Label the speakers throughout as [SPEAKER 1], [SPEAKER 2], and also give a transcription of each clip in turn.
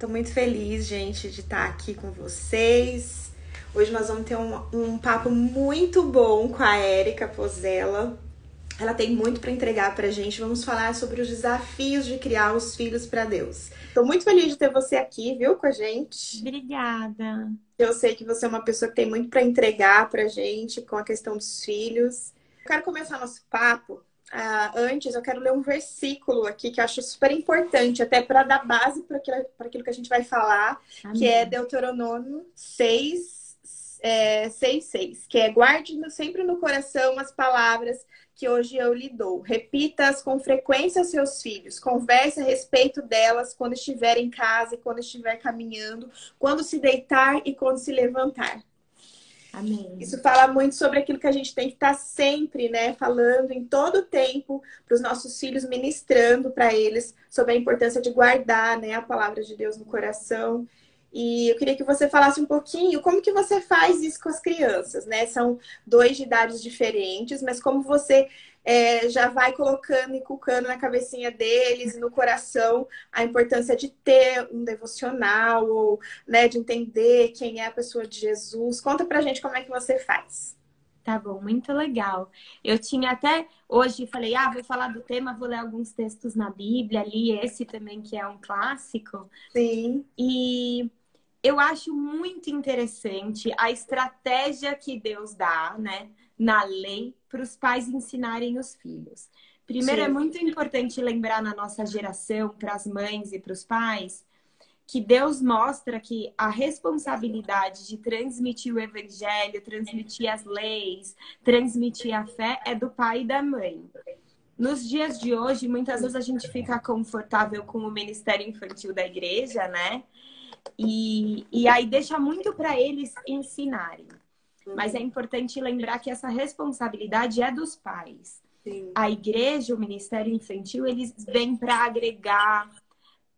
[SPEAKER 1] Tô muito feliz, gente, de estar aqui com vocês. Hoje nós vamos ter um, um papo muito bom com a Érica Pozella. Ela tem muito para entregar pra gente. Vamos falar sobre os desafios de criar os filhos para Deus. Tô muito feliz de ter você aqui, viu, com a gente.
[SPEAKER 2] Obrigada.
[SPEAKER 1] Eu sei que você é uma pessoa que tem muito para entregar pra gente com a questão dos filhos. Eu quero começar nosso papo Uh, antes, eu quero ler um versículo aqui que eu acho super importante, até para dar base para aquilo, aquilo que a gente vai falar, Amém. que é Deuteronômio 6, é, 6, 6, que é guarde sempre no coração as palavras que hoje eu lhe dou. Repita-as com frequência aos seus filhos. Converse a respeito delas quando estiver em casa e quando estiver caminhando, quando se deitar e quando se levantar.
[SPEAKER 2] Amém.
[SPEAKER 1] Isso fala muito sobre aquilo que a gente tem que estar sempre, né, falando em todo o tempo para os nossos filhos, ministrando para eles sobre a importância de guardar, né, a palavra de Deus no coração. E eu queria que você falasse um pouquinho como que você faz isso com as crianças, né? São dois de idades diferentes, mas como você é, já vai colocando e cucando na cabecinha deles e no coração a importância de ter um devocional ou né, de entender quem é a pessoa de Jesus. Conta pra gente como é que você faz.
[SPEAKER 2] Tá bom, muito legal. Eu tinha até hoje falei, ah, vou falar do tema, vou ler alguns textos na Bíblia, li esse também que é um clássico.
[SPEAKER 1] Sim.
[SPEAKER 2] E eu acho muito interessante a estratégia que Deus dá, né? na lei para os pais ensinarem os filhos. Primeiro, é Sim. é muito importante lembrar na nossa geração, para as mães e para os pais, que Deus mostra que a responsabilidade de transmitir o evangelho, transmitir as leis, transmitir a fé é do pai e da mãe. Nos dias de hoje, muitas vezes a gente fica confortável com o ministério infantil da igreja, né? E, e aí deixa muito para eles ensinarem. Mas é importante lembrar que essa responsabilidade é dos pais. Sim. A igreja, o ministério infantil, eles vêm para agregar,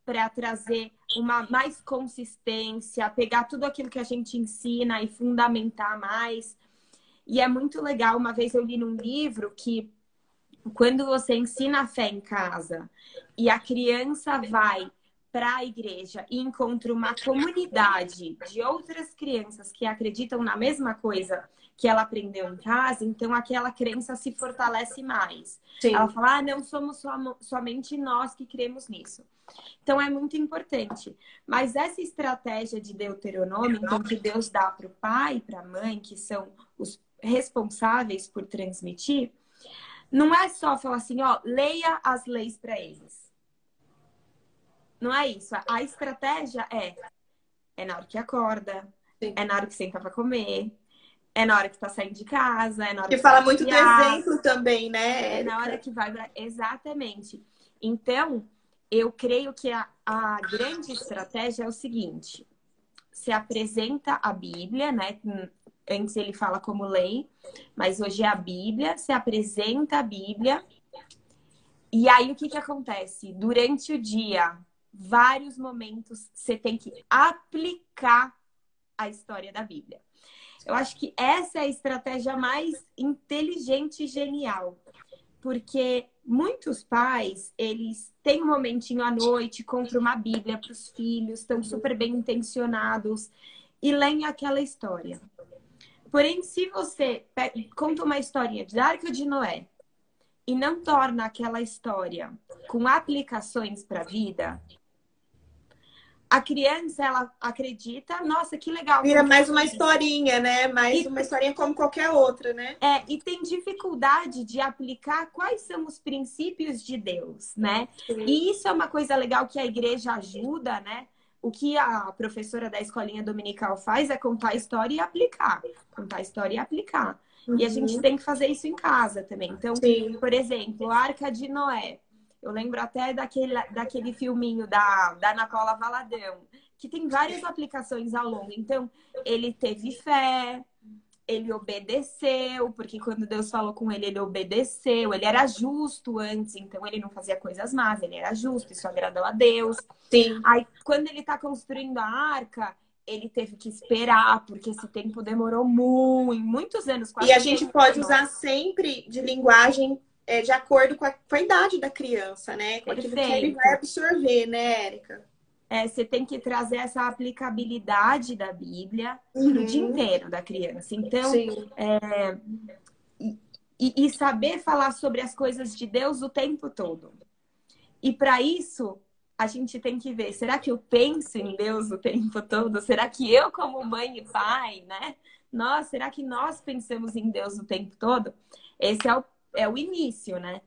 [SPEAKER 2] para trazer uma mais consistência, pegar tudo aquilo que a gente ensina e fundamentar mais. E é muito legal. Uma vez eu li num livro que quando você ensina a fé em casa e a criança vai para a igreja e encontra uma comunidade de outras crianças que acreditam na mesma coisa que ela aprendeu em casa, então aquela crença se fortalece mais. Sim. Ela fala, ah, não somos som somente nós que cremos nisso. Então é muito importante. Mas essa estratégia de Deuteronômio, então, que Deus dá para o pai e para a mãe, que são os responsáveis por transmitir, não é só falar assim, ó, leia as leis para eles não é isso. A estratégia é é na hora que acorda, Sim. é na hora que senta para comer, é na hora que tá saindo de casa, é na hora
[SPEAKER 1] que, que fala muito do exemplo também, né?
[SPEAKER 2] É na hora que vai exatamente. Então, eu creio que a, a grande estratégia é o seguinte: se apresenta a Bíblia, né? Antes ele fala como lei, mas hoje é a Bíblia, se apresenta a Bíblia. E aí o que que acontece? Durante o dia, vários momentos você tem que aplicar a história da Bíblia. Eu acho que essa é a estratégia mais inteligente e genial. Porque muitos pais, eles têm um momentinho à noite, compram uma Bíblia para os filhos, estão super bem intencionados e leem aquela história. Porém, se você conta uma historinha de Arca de Noé e não torna aquela história com aplicações para a vida, a criança, ela acredita, nossa, que legal.
[SPEAKER 1] Vira mais uma historinha, né? Mais e, uma historinha como qualquer outra, né?
[SPEAKER 2] É, e tem dificuldade de aplicar quais são os princípios de Deus, né? Sim. E isso é uma coisa legal que a igreja ajuda, né? O que a professora da escolinha dominical faz é contar a história e aplicar. Contar a história e aplicar. Uhum. E a gente uhum. tem que fazer isso em casa também. Então, Sim. por exemplo, a Arca de Noé. Eu lembro até daquele, daquele filminho da, da Ana Paula Valadão, que tem várias aplicações ao longo. Então, ele teve fé, ele obedeceu, porque quando Deus falou com ele, ele obedeceu. Ele era justo antes, então ele não fazia coisas más, ele era justo, isso agradou a Deus.
[SPEAKER 1] Sim.
[SPEAKER 2] Aí, quando ele está construindo a arca, ele teve que esperar, porque esse tempo demorou muito, muitos anos.
[SPEAKER 1] E a gente pode usar sempre de linguagem é, de acordo com a, com a idade da criança, né? Com Perfeito. aquilo que ele vai absorver, né, Érica?
[SPEAKER 2] é, você tem que trazer essa aplicabilidade da Bíblia uhum. para o dia inteiro da criança. Então, é, e, e saber falar sobre as coisas de Deus o tempo todo. E para isso, a gente tem que ver, será que eu penso em Deus o tempo todo? Será que eu, como mãe e pai, né? Nós, será que nós pensamos em Deus o tempo todo? Esse é o, é o início, né?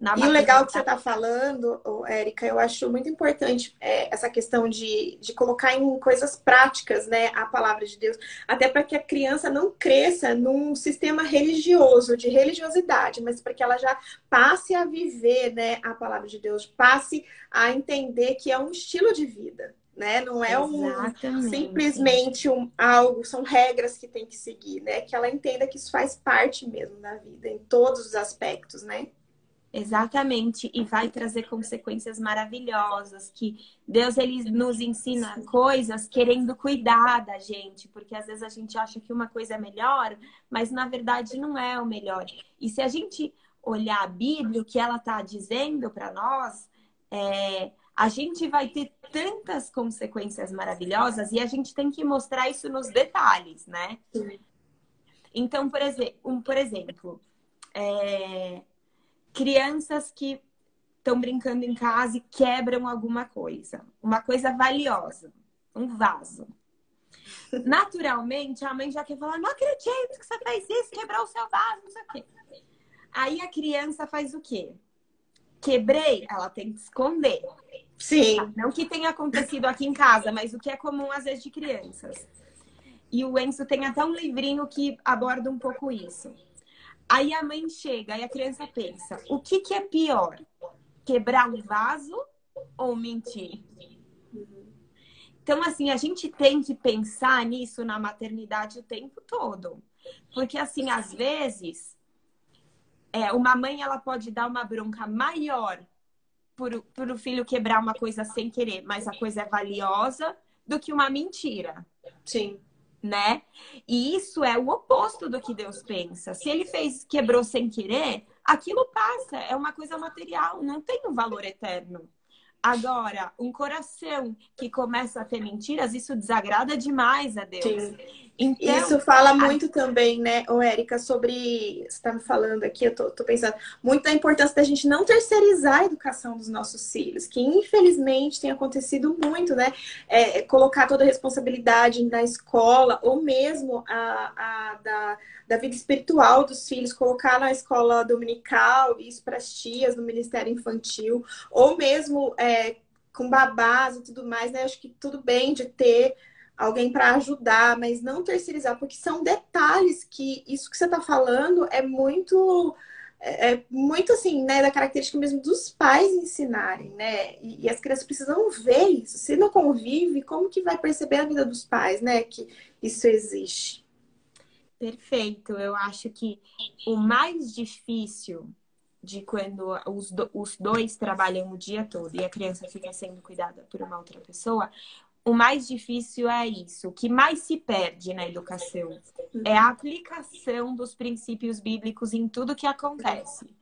[SPEAKER 1] Na e o legal que você está falando, Érica, eu acho muito importante é, essa questão de, de colocar em coisas práticas né, a palavra de Deus, até para que a criança não cresça num sistema religioso, de religiosidade, mas para que ela já passe a viver né, a palavra de Deus, passe a entender que é um estilo de vida. Né? Não é um, simplesmente um, algo, são regras que tem que seguir, né? Que ela entenda que isso faz parte mesmo da vida, em todos os aspectos, né?
[SPEAKER 2] Exatamente, e vai trazer consequências maravilhosas, que Deus ele nos ensina coisas querendo cuidar da gente, porque às vezes a gente acha que uma coisa é melhor, mas na verdade não é o melhor. E se a gente olhar a Bíblia, o que ela está dizendo para nós, é, a gente vai ter tantas consequências maravilhosas e a gente tem que mostrar isso nos detalhes, né? Então, por, exe um, por exemplo, é, crianças que estão brincando em casa e quebram alguma coisa, uma coisa valiosa, um vaso. Naturalmente, a mãe já quer falar: não acredito que você fez isso, quebrou o seu vaso, não sei o quê. Aí a criança faz o quê? Quebrei, ela tem que esconder.
[SPEAKER 1] Sim.
[SPEAKER 2] Não que tenha acontecido aqui em casa, mas o que é comum às vezes de crianças. E o Enzo tem até um livrinho que aborda um pouco isso. Aí a mãe chega e a criança pensa: o que, que é pior? Quebrar um vaso ou mentir? Então, assim, a gente tem que pensar nisso na maternidade o tempo todo. Porque, assim, às vezes, é, uma mãe ela pode dar uma bronca maior por, por o filho quebrar uma coisa sem querer, mas a coisa é valiosa, do que uma mentira.
[SPEAKER 1] Sim
[SPEAKER 2] né? E isso é o oposto do que Deus pensa. Se ele fez, quebrou sem querer, aquilo passa, é uma coisa material, não tem um valor eterno. Agora, um coração que começa a ter mentiras, isso desagrada demais a Deus. Sim.
[SPEAKER 1] Então, Isso fala muito a... também, né, ô Érica, sobre. Você está me falando aqui, eu tô, tô, pensando muito da importância da gente não terceirizar a educação dos nossos filhos, que infelizmente tem acontecido muito, né? É, é colocar toda a responsabilidade na escola, ou mesmo a, a da, da vida espiritual dos filhos, colocar na escola dominical, isso para as tias no Ministério Infantil, ou mesmo é, com babás e tudo mais, né? Acho que tudo bem de ter alguém para ajudar, mas não terceirizar, porque são detalhes que isso que você está falando é muito é, é muito assim, né, da característica mesmo dos pais ensinarem, né? E, e, as crianças precisam ver isso. Se não convive, como que vai perceber a vida dos pais, né, que isso existe?
[SPEAKER 2] Perfeito. Eu acho que o mais difícil de quando os, do, os dois trabalham o dia todo e a criança fica sendo cuidada por uma outra pessoa, o mais difícil é isso. O que mais se perde na educação é a aplicação dos princípios bíblicos em tudo que acontece,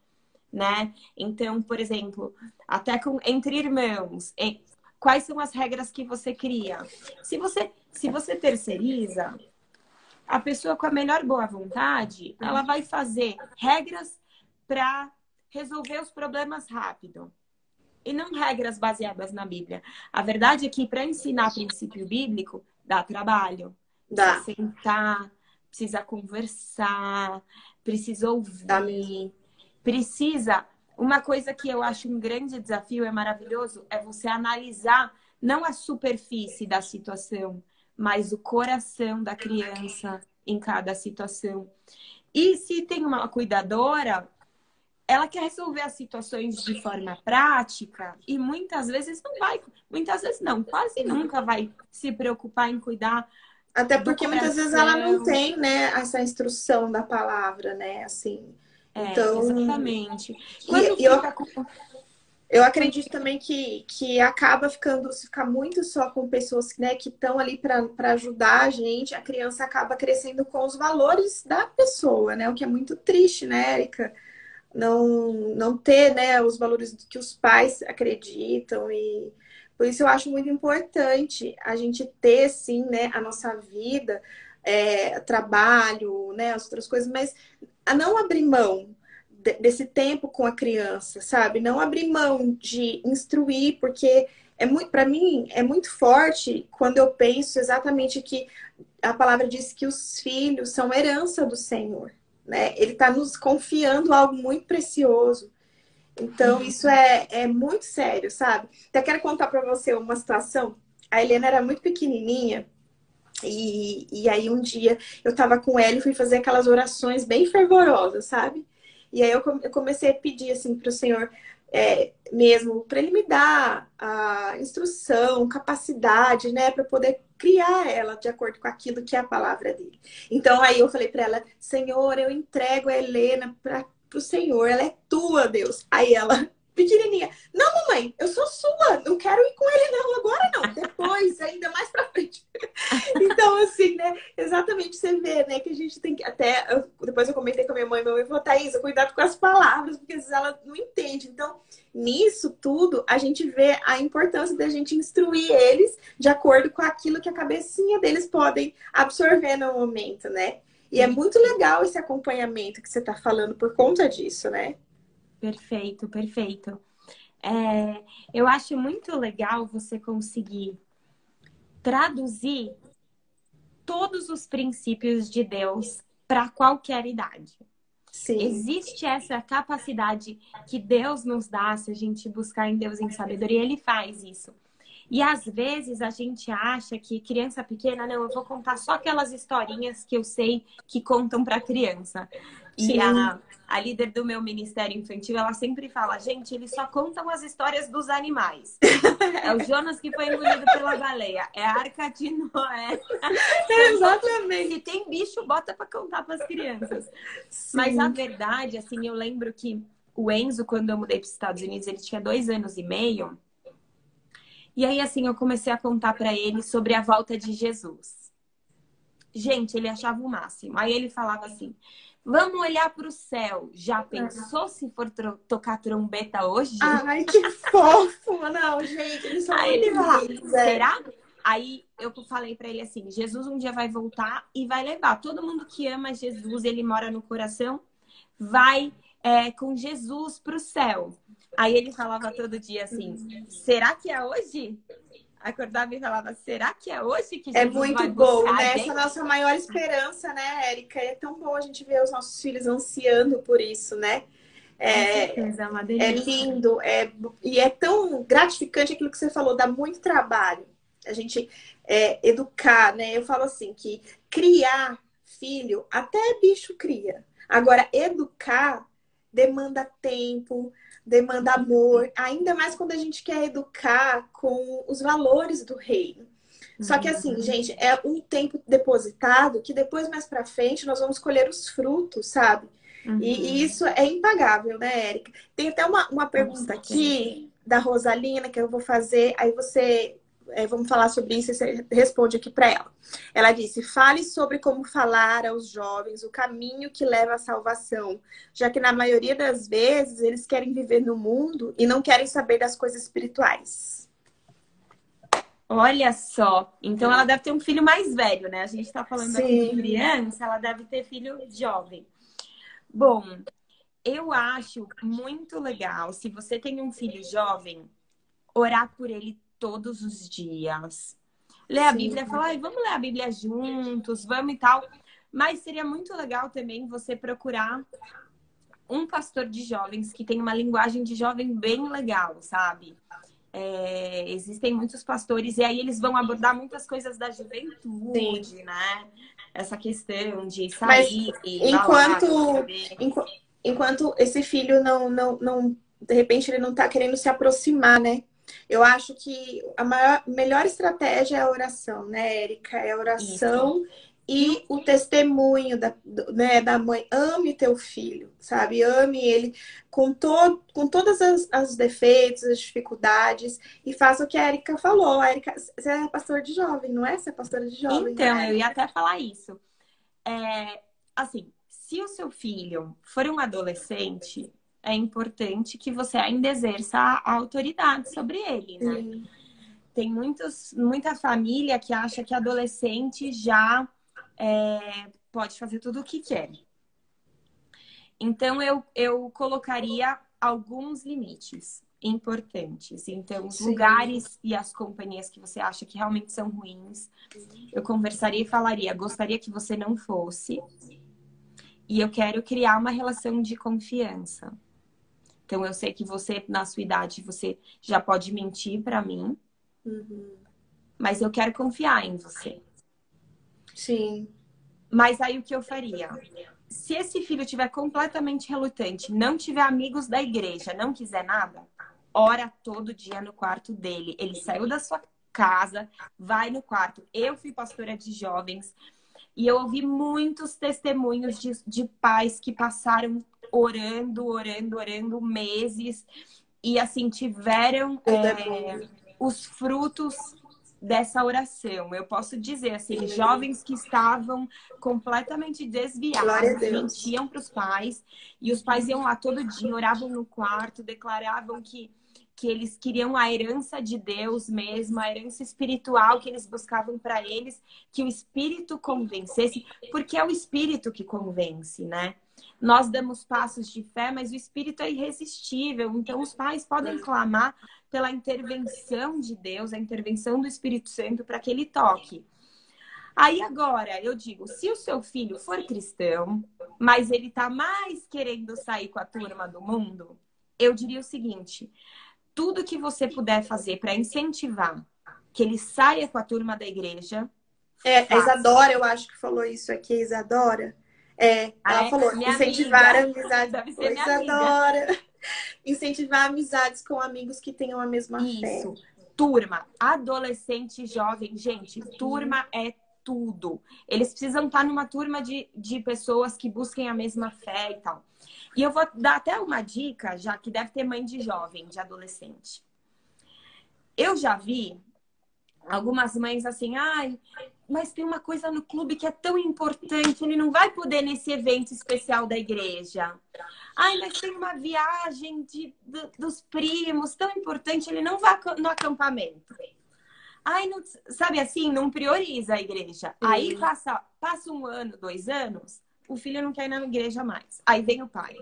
[SPEAKER 2] né? Então, por exemplo, até com, entre irmãos, em, quais são as regras que você cria? Se você, se você terceiriza, a pessoa com a melhor boa vontade, ela vai fazer regras para resolver os problemas rápido e não regras baseadas na Bíblia. A verdade é que para ensinar princípio bíblico dá trabalho.
[SPEAKER 1] Dá.
[SPEAKER 2] Precisa sentar, precisa conversar, precisa ouvir, precisa. Uma coisa que eu acho um grande desafio, é maravilhoso, é você analisar não a superfície da situação, mas o coração da criança em cada situação. E se tem uma cuidadora, ela quer resolver as situações de forma prática e muitas vezes não vai, muitas vezes não, quase nunca vai se preocupar em cuidar.
[SPEAKER 1] Até porque muitas vezes ela não tem, né, essa instrução da palavra, né, assim.
[SPEAKER 2] É, então, exatamente.
[SPEAKER 1] Quando e, eu, com... eu acredito também que, que acaba ficando, se ficar muito só com pessoas né, que estão ali para ajudar a gente, a criança acaba crescendo com os valores da pessoa, né? O que é muito triste, né, Erika? Não, não ter né, os valores que os pais acreditam e Por isso eu acho muito importante a gente ter, sim, né, a nossa vida, é, trabalho, né, as outras coisas, mas a não abrir mão desse tempo com a criança, sabe? Não abrir mão de instruir, porque é muito, para mim, é muito forte quando eu penso exatamente que a palavra diz que os filhos são herança do Senhor, né? Ele está nos confiando algo muito precioso. Então, uhum. isso é, é muito sério, sabe? Até quero contar para você uma situação. A Helena era muito pequenininha e, e aí um dia eu tava com ela e fui fazer aquelas orações bem fervorosas, sabe? E aí eu, eu comecei a pedir assim para o Senhor é, mesmo para ele me dar a instrução, capacidade, né, para poder criar ela de acordo com aquilo que é a palavra dele. Então aí eu falei para ela, Senhor, eu entrego a Helena para o Senhor, ela é tua, Deus. Aí ela pequenininha. Não, mamãe, eu sou sua. Não quero ir com ele não agora não. Depois, ainda mais pra frente. então, assim, né? Exatamente você vê, né? Que a gente tem que até... Eu, depois eu comentei com a minha mãe. Minha mãe falou, Thaís, cuidado com as palavras. Porque às vezes ela não entende. Então, nisso tudo, a gente vê a importância da gente instruir eles de acordo com aquilo que a cabecinha deles podem absorver no momento, né? E é muito legal esse acompanhamento que você está falando por conta disso, né?
[SPEAKER 2] Perfeito, perfeito. É, eu acho muito legal você conseguir traduzir todos os princípios de Deus para qualquer idade. Sim. Existe essa capacidade que Deus nos dá se a gente buscar em Deus em sabedoria, ele faz isso. E às vezes a gente acha que criança pequena, não, eu vou contar só aquelas historinhas que eu sei que contam para criança. E a, a líder do meu ministério infantil, ela sempre fala, gente, eles só contam as histórias dos animais. é o Jonas que foi engolido pela baleia, é a Arca de Noé.
[SPEAKER 1] exatamente.
[SPEAKER 2] Se tem bicho, bota para contar para as crianças. Sim. Mas a verdade, assim, eu lembro que o Enzo, quando eu mudei para os Estados Unidos, ele tinha dois anos e meio. E aí, assim, eu comecei a contar para ele sobre a volta de Jesus. Gente, ele achava o máximo. Aí ele falava assim: Vamos olhar para o céu. Já pensou se for tocar trombeta hoje?
[SPEAKER 1] Ai, que fofo! Não, gente, eles são
[SPEAKER 2] Aí ele fala, será? Aí eu falei para ele assim: Jesus um dia vai voltar e vai levar todo mundo que ama Jesus, ele mora no coração, vai é, com Jesus para o céu. Aí ele falava todo dia assim: será que é hoje? acordava e falava, será que é hoje que
[SPEAKER 1] é Jesus É muito bom, né? Essa é a nossa maior esperança, né, Érica? É tão bom a gente ver os nossos filhos ansiando por isso, né? É, certeza, é, é lindo, é, e é tão gratificante aquilo que você falou, dá muito trabalho. A gente é, educar, né? Eu falo assim, que criar filho, até bicho cria. Agora, educar demanda tempo, demanda amor, ainda mais quando a gente quer educar com os valores do reino. Só que assim, uhum. gente, é um tempo depositado que depois, mais pra frente, nós vamos colher os frutos, sabe? Uhum. E, e, isso é impagável, né, Érica? Tem até uma, uma pergunta aqui da Rosalina que eu vou fazer, aí você é, vamos falar sobre isso e você responde aqui para ela. Ela disse: fale sobre como falar aos jovens o caminho que leva à salvação, já que na maioria das vezes eles querem viver no mundo e não querem saber das coisas espirituais.
[SPEAKER 2] Olha só, então ela deve ter um filho mais velho, né? A gente está falando Sim. aqui de criança, ela deve ter filho jovem. Bom, eu acho muito legal, se você tem um filho jovem, orar por ele todos os dias. Ler a Bíblia e falar, vamos ler a Bíblia juntos, vamos e tal. Mas seria muito legal também você procurar um pastor de jovens que tem uma linguagem de jovem bem legal, sabe? É, existem muitos pastores e aí eles vão abordar muitas coisas da juventude, Sim. né? Essa questão de sair. Mas,
[SPEAKER 1] enquanto, enquanto, enquanto esse filho não, não, não, de repente ele não tá querendo se aproximar, né? Eu acho que a maior, melhor estratégia é a oração, né, Érica? É a oração Isso. e o testemunho da, né, da mãe. Ame teu filho, sabe? Ame ele com, to, com todas as, as defeitos, as dificuldades e faça o que a Érica falou. A Érica, você é pastor de jovem, não é? Você é pastora de jovem.
[SPEAKER 2] Então, né? eu ia até falar isso. É, assim, se o seu filho for um adolescente, é importante que você ainda exerça a autoridade sobre ele, né? tem muitos, muita família que acha que adolescente já é, pode fazer tudo o que quer. Então, eu, eu colocaria alguns limites importantes. Então, os Sim. lugares e as companhias que você acha que realmente são ruins, eu conversaria e falaria: gostaria que você não fosse. E eu quero criar uma relação de confiança. Então, eu sei que você, na sua idade, você já pode mentir para mim. Uhum. Mas eu quero confiar em você.
[SPEAKER 1] Sim.
[SPEAKER 2] Mas aí o que eu faria? Se esse filho estiver completamente relutante, não tiver amigos da igreja, não quiser nada, ora todo dia no quarto dele. Ele saiu da sua casa, vai no quarto. Eu fui pastora de jovens e eu ouvi muitos testemunhos de, de pais que passaram orando, orando, orando meses e assim tiveram é, os frutos dessa oração. Eu posso dizer assim, jovens que estavam completamente desviados, mentiam para os pais e os pais iam lá todo dia, oravam no quarto, declaravam que que eles queriam a herança de Deus mesmo, a herança espiritual que eles buscavam para eles, que o espírito convencesse, porque é o espírito que convence, né? Nós damos passos de fé, mas o espírito é irresistível. Então, os pais podem clamar pela intervenção de Deus, a intervenção do Espírito Santo para que ele toque. Aí agora, eu digo, se o seu filho for cristão, mas ele tá mais querendo sair com a turma do mundo, eu diria o seguinte: tudo que você puder fazer para incentivar que ele saia com a turma da igreja.
[SPEAKER 1] É, faça. a Isadora, eu acho que falou isso aqui, Isadora. É, ela falou incentivar amiga. amizades. Oi, Isadora. incentivar amizades com amigos que tenham a mesma isso. fé.
[SPEAKER 2] Turma, adolescente, jovem, gente, turma é tudo. Eles precisam estar numa turma de, de pessoas que busquem a mesma fé e tal. E eu vou dar até uma dica, já que deve ter mãe de jovem, de adolescente. Eu já vi algumas mães assim, ai, mas tem uma coisa no clube que é tão importante, ele não vai poder nesse evento especial da igreja. Ai, mas tem uma viagem de, de dos primos tão importante, ele não vai no acampamento. Ai, não, sabe assim, não prioriza a igreja. Aí passa, passa um ano, dois anos, o filho não quer ir na igreja mais. Aí vem o pai.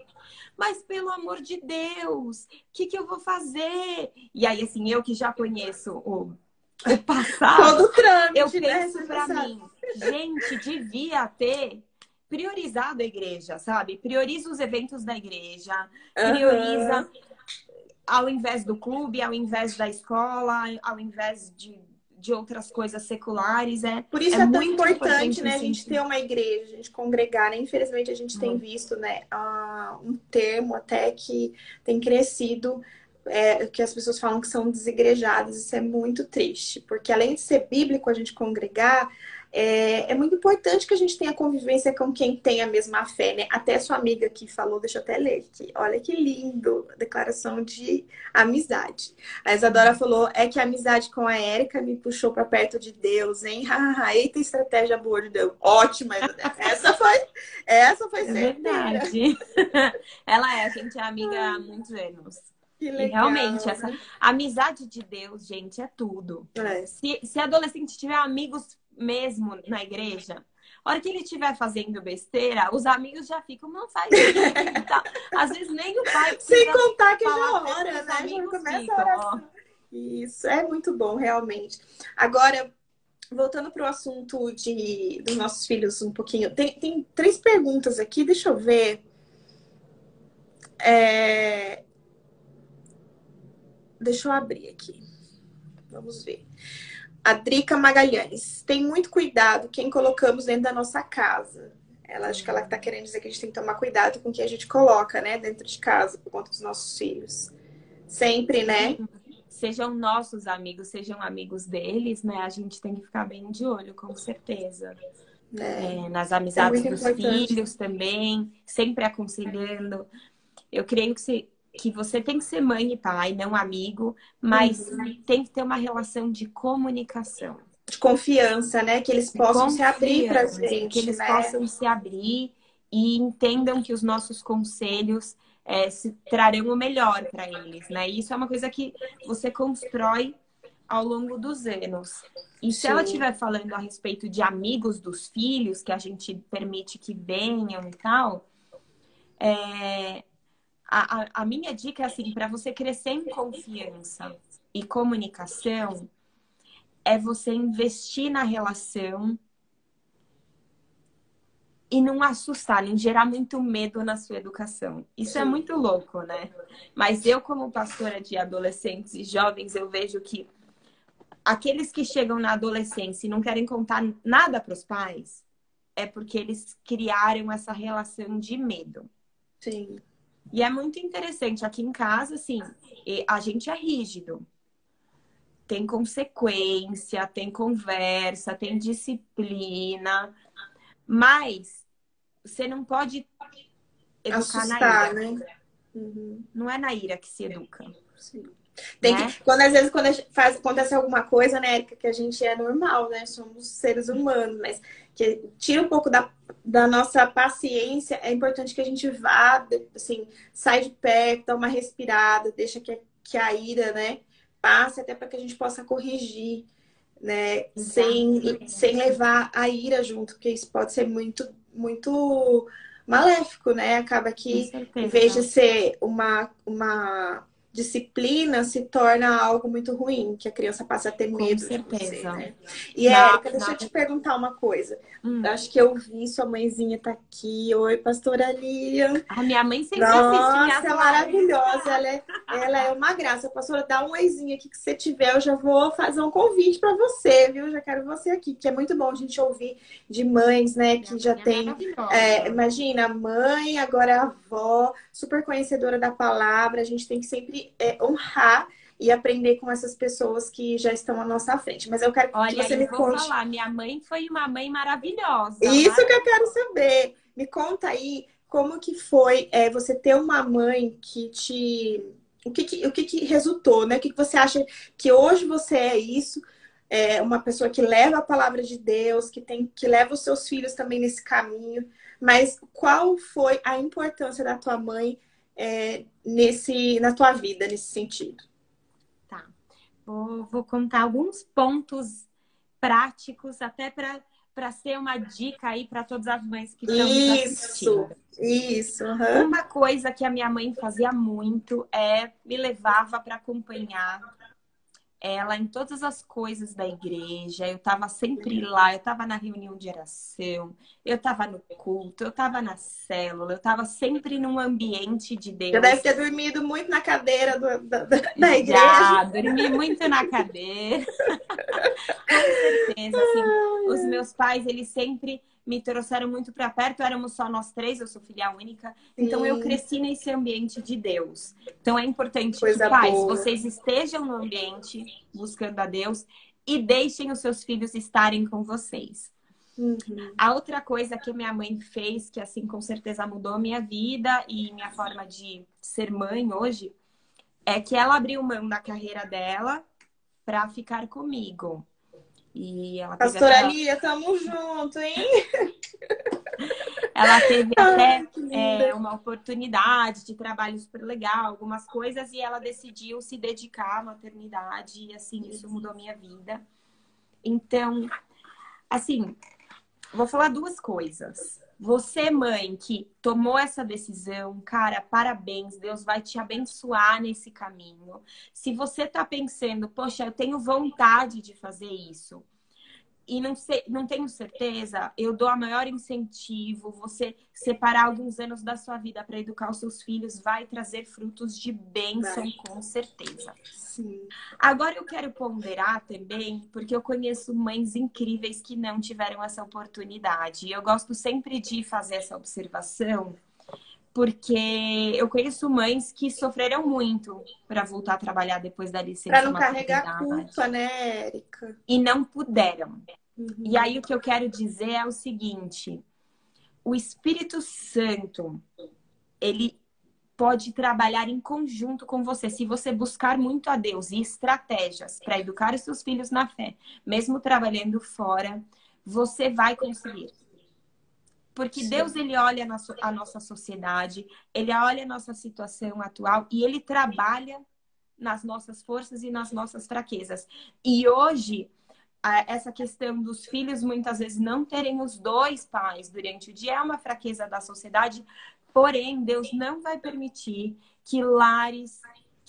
[SPEAKER 2] Mas pelo amor de Deus, o que, que eu vou fazer? E aí, assim, eu que já conheço o, o passado,
[SPEAKER 1] Todo trâmite,
[SPEAKER 2] eu né, penso né? pra mim, gente, devia ter priorizado a igreja, sabe? Prioriza os eventos da igreja, prioriza uhum. ao invés do clube, ao invés da escola, ao invés de de outras coisas seculares. É,
[SPEAKER 1] Por isso é, é tão importante, né, a gente ter uma igreja, a gente congregar. Né? Infelizmente, a gente tem visto né, uh, um termo até que tem crescido. É, que as pessoas falam que são desigrejadas, isso é muito triste, porque além de ser bíblico a gente congregar, é, é, muito importante que a gente tenha convivência com quem tem a mesma fé, né? Até sua amiga que falou, deixa eu até ler aqui. Olha que lindo, declaração de amizade. A Isadora uhum. falou, é que a amizade com a Érica me puxou para perto de Deus, hein? Eita estratégia boa de Deus. Ótima, essa foi, essa foi é
[SPEAKER 2] verdade. Ela é, a gente é amiga há muitos anos. Que legal, e realmente, essa amizade de Deus, gente, é tudo. É. Se, se adolescente tiver amigos mesmo na igreja, a hora que ele estiver fazendo besteira, os amigos já ficam, não faz isso. Tá? Às vezes nem o pai
[SPEAKER 1] Sem contar que já ora, né? Já começa ficam, a oração. Isso, é muito bom, realmente. Agora, voltando para o assunto de, dos nossos filhos um pouquinho, tem, tem três perguntas aqui, deixa eu ver. É... Deixa eu abrir aqui. Vamos ver. A Drica Magalhães. Tem muito cuidado quem colocamos dentro da nossa casa. Ela acho que ela está querendo dizer que a gente tem que tomar cuidado com o que a gente coloca, né, dentro de casa, por conta dos nossos filhos. Sempre, né?
[SPEAKER 2] Sejam nossos amigos, sejam amigos deles, né? A gente tem que ficar bem de olho, com certeza. É. É, nas amizades é dos importante. filhos também, sempre aconselhando. Eu creio que se que você tem que ser mãe e pai, não amigo, mas uhum. tem que ter uma relação de comunicação.
[SPEAKER 1] De confiança, né? Que eles possam se abrir para gente.
[SPEAKER 2] Que eles
[SPEAKER 1] né?
[SPEAKER 2] possam se abrir e entendam que os nossos conselhos é, se trarão o melhor para eles, né? E isso é uma coisa que você constrói ao longo dos anos. E se Sim. ela estiver falando a respeito de amigos dos filhos, que a gente permite que venham e tal, é, a, a, a minha dica é assim, para você crescer em confiança e comunicação, é você investir na relação e não assustar, não gerar muito medo na sua educação. Isso é é muito louco, né? Mas eu, como pastora de adolescentes e jovens, eu vejo que aqueles que chegam na adolescência e não querem contar nada para os pais, é porque eles criaram essa relação de medo.
[SPEAKER 1] Sim.
[SPEAKER 2] E é muito interessante. Aqui em casa, assim, a gente é rígido. Tem consequência, tem conversa, tem disciplina. Mas você não pode educar Assustar, na ira. Né? Uhum. Não é na ira que se educa.
[SPEAKER 1] Sim. Tem né? que, quando às vezes quando faz, acontece alguma coisa, né, Erika, que a gente é normal, né? Somos seres humanos, mas que tira um pouco da, da nossa paciência, é importante que a gente vá, assim, sai de perto, dá uma respirada, deixa que, que a ira, né, passe até para que a gente possa corrigir, né, sem, sem levar a ira junto, porque isso pode ser muito, muito maléfico, né? Acaba que, em vez de ser uma, uma disciplina se torna algo muito ruim, que a criança passa a ter medo.
[SPEAKER 2] Com certeza. Você, né?
[SPEAKER 1] E na, Érica, deixa na... eu te perguntar uma coisa. Hum. Acho que eu vi sua mãezinha tá aqui. Oi, pastora Lilian.
[SPEAKER 2] A minha mãe sempre
[SPEAKER 1] Nossa, assiste é maravilhosa. Ela é, ela é uma graça. Pastora, dá um oizinho aqui que você tiver. Eu já vou fazer um convite para você, viu? Já quero você aqui, que é muito bom a gente ouvir de mães, né? Que já é tem. É, imagina, mãe, agora avó, super conhecedora da palavra. A gente tem que sempre é, honrar e aprender com essas pessoas que já estão à nossa frente. Mas eu quero
[SPEAKER 2] Olha,
[SPEAKER 1] que você me conte.
[SPEAKER 2] Falar, minha mãe foi uma mãe maravilhosa.
[SPEAKER 1] Isso que eu quero saber. Me conta aí como que foi é, você ter uma mãe que te. O que, que o que, que resultou, né? O que, que você acha que hoje você é isso? É uma pessoa que leva a palavra de Deus, que tem que leva os seus filhos também nesse caminho. Mas qual foi a importância da tua mãe é, nesse, na tua vida, nesse sentido.
[SPEAKER 2] Tá. Vou, vou contar alguns pontos práticos, até para ser uma dica aí para todas as mães que estão
[SPEAKER 1] isso, assistindo. Isso, uhum.
[SPEAKER 2] Uma coisa que a minha mãe fazia muito é me levava para acompanhar ela em todas as coisas da igreja. Eu estava sempre lá, eu estava na reunião de oração, eu estava no culto, eu estava na célula, eu estava sempre num ambiente de Deus.
[SPEAKER 1] Você deve ter dormido muito na cadeira do, do, da igreja.
[SPEAKER 2] Já, dormi muito na cadeira. Com certeza, assim, os meus pais, eles sempre me trouxeram muito para perto, éramos só nós três, eu sou filha única, Sim. então eu cresci nesse ambiente de Deus. Então é importante Coisa que pais, boa. vocês estejam no ambiente buscando a Deus e deixem os seus filhos estarem com vocês. Uhum. A outra coisa que minha mãe fez, que assim com certeza mudou minha vida e minha forma de ser mãe hoje, é que ela abriu mão da carreira dela para ficar comigo. E ela
[SPEAKER 1] Pastora até... Lia, tamo junto, hein?
[SPEAKER 2] ela teve até é, uma oportunidade de trabalho super legal, algumas coisas, e ela decidiu se dedicar à maternidade, e assim, isso mudou a minha vida. Então, assim, vou falar duas coisas. Você, mãe, que tomou essa decisão, cara, parabéns, Deus vai te abençoar nesse caminho. Se você tá pensando, poxa, eu tenho vontade de fazer isso, e não, sei, não tenho certeza, eu dou a maior incentivo. Você separar alguns anos da sua vida para educar os seus filhos vai trazer frutos de bênção, com certeza.
[SPEAKER 1] Sim.
[SPEAKER 2] Agora eu quero ponderar também, porque eu conheço mães incríveis que não tiveram essa oportunidade. Eu gosto sempre de fazer essa observação, porque eu conheço mães que sofreram muito para voltar a trabalhar depois da licença.
[SPEAKER 1] Para não carregar a culpa, né, Érica?
[SPEAKER 2] E não puderam. Uhum. E aí o que eu quero dizer é o seguinte: o Espírito Santo, ele pode trabalhar em conjunto com você. Se você buscar muito a Deus e estratégias para educar os seus filhos na fé, mesmo trabalhando fora, você vai conseguir. Porque Sim. Deus ele olha a nossa sociedade, ele olha a nossa situação atual e ele trabalha nas nossas forças e nas nossas fraquezas. E hoje, essa questão dos filhos muitas vezes não terem os dois pais durante o dia é uma fraqueza da sociedade, porém, Deus não vai permitir que lares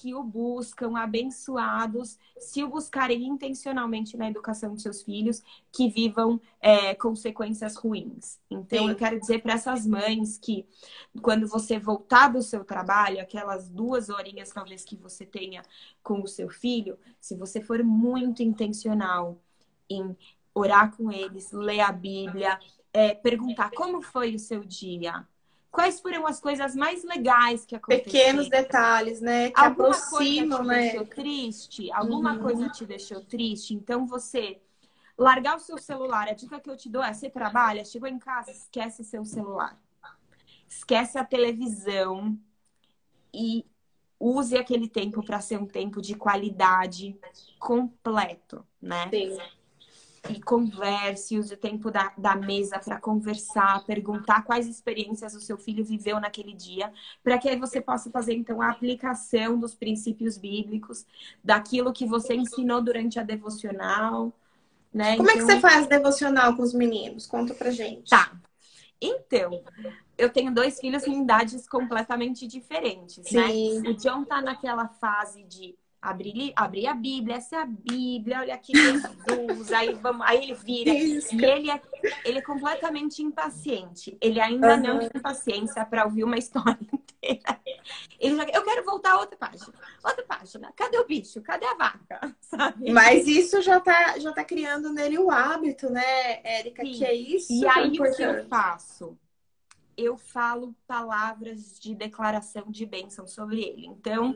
[SPEAKER 2] que o buscam, abençoados, se o buscarem intencionalmente na educação de seus filhos, que vivam é, consequências ruins. Então, Sim. eu quero dizer para essas mães que, quando você voltar do seu trabalho, aquelas duas horinhas talvez que você tenha com o seu filho, se você for muito intencional em orar com eles, ler a Bíblia, é, perguntar como foi o seu dia, quais foram as coisas mais legais que aconteceram?
[SPEAKER 1] Pequenos detalhes, né? Que
[SPEAKER 2] alguma aproximam, coisa te né? deixou triste? Alguma uhum. coisa te deixou triste? Então você largar o seu celular. A dica que eu te dou é: você trabalha, chegou em casa, esquece seu celular. Esquece a televisão e use aquele tempo para ser um tempo de qualidade completo, né? Sim e converse, use o tempo da, da mesa para conversar, perguntar quais experiências o seu filho viveu naquele dia, para que aí você possa fazer então a aplicação dos princípios bíblicos, daquilo que você ensinou durante a devocional. Né?
[SPEAKER 1] Como então... é que então você faz devocional com os meninos? Conta pra gente.
[SPEAKER 2] Tá. Então, eu tenho dois filhos em idades completamente diferentes, né? Sim. né? O John tá naquela fase de abrir, abrir a Bíblia, essa é a Bíblia, olha aqui Jesus, aí, vamos, aí ele vira. Isso. E ele é, ele é completamente impaciente. Ele ainda uhum. não tem paciência para ouvir uma história inteira. Ele já, eu quero voltar a outra página. Outra página. Cadê o bicho? Cadê a vaca?
[SPEAKER 1] Sabe? Mas isso já tá, já tá criando nele o hábito, né, Érica? Que é isso.
[SPEAKER 2] E aí importante. o que eu faço? Eu falo palavras de declaração de bênção sobre ele. Então,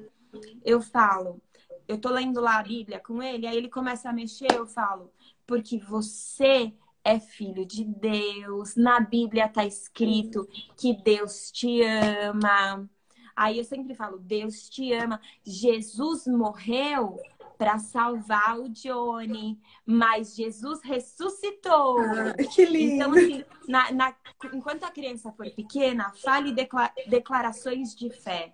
[SPEAKER 2] eu falo, eu tô lendo lá a Bíblia com ele, aí ele começa a mexer, eu falo, porque você é filho de Deus, na Bíblia tá escrito que Deus te ama. Aí eu sempre falo, Deus te ama. Jesus morreu para salvar o Johnny, mas Jesus ressuscitou.
[SPEAKER 1] Ah, que lindo.
[SPEAKER 2] Então, assim, na, na, enquanto a criança for pequena, fale declarações de fé.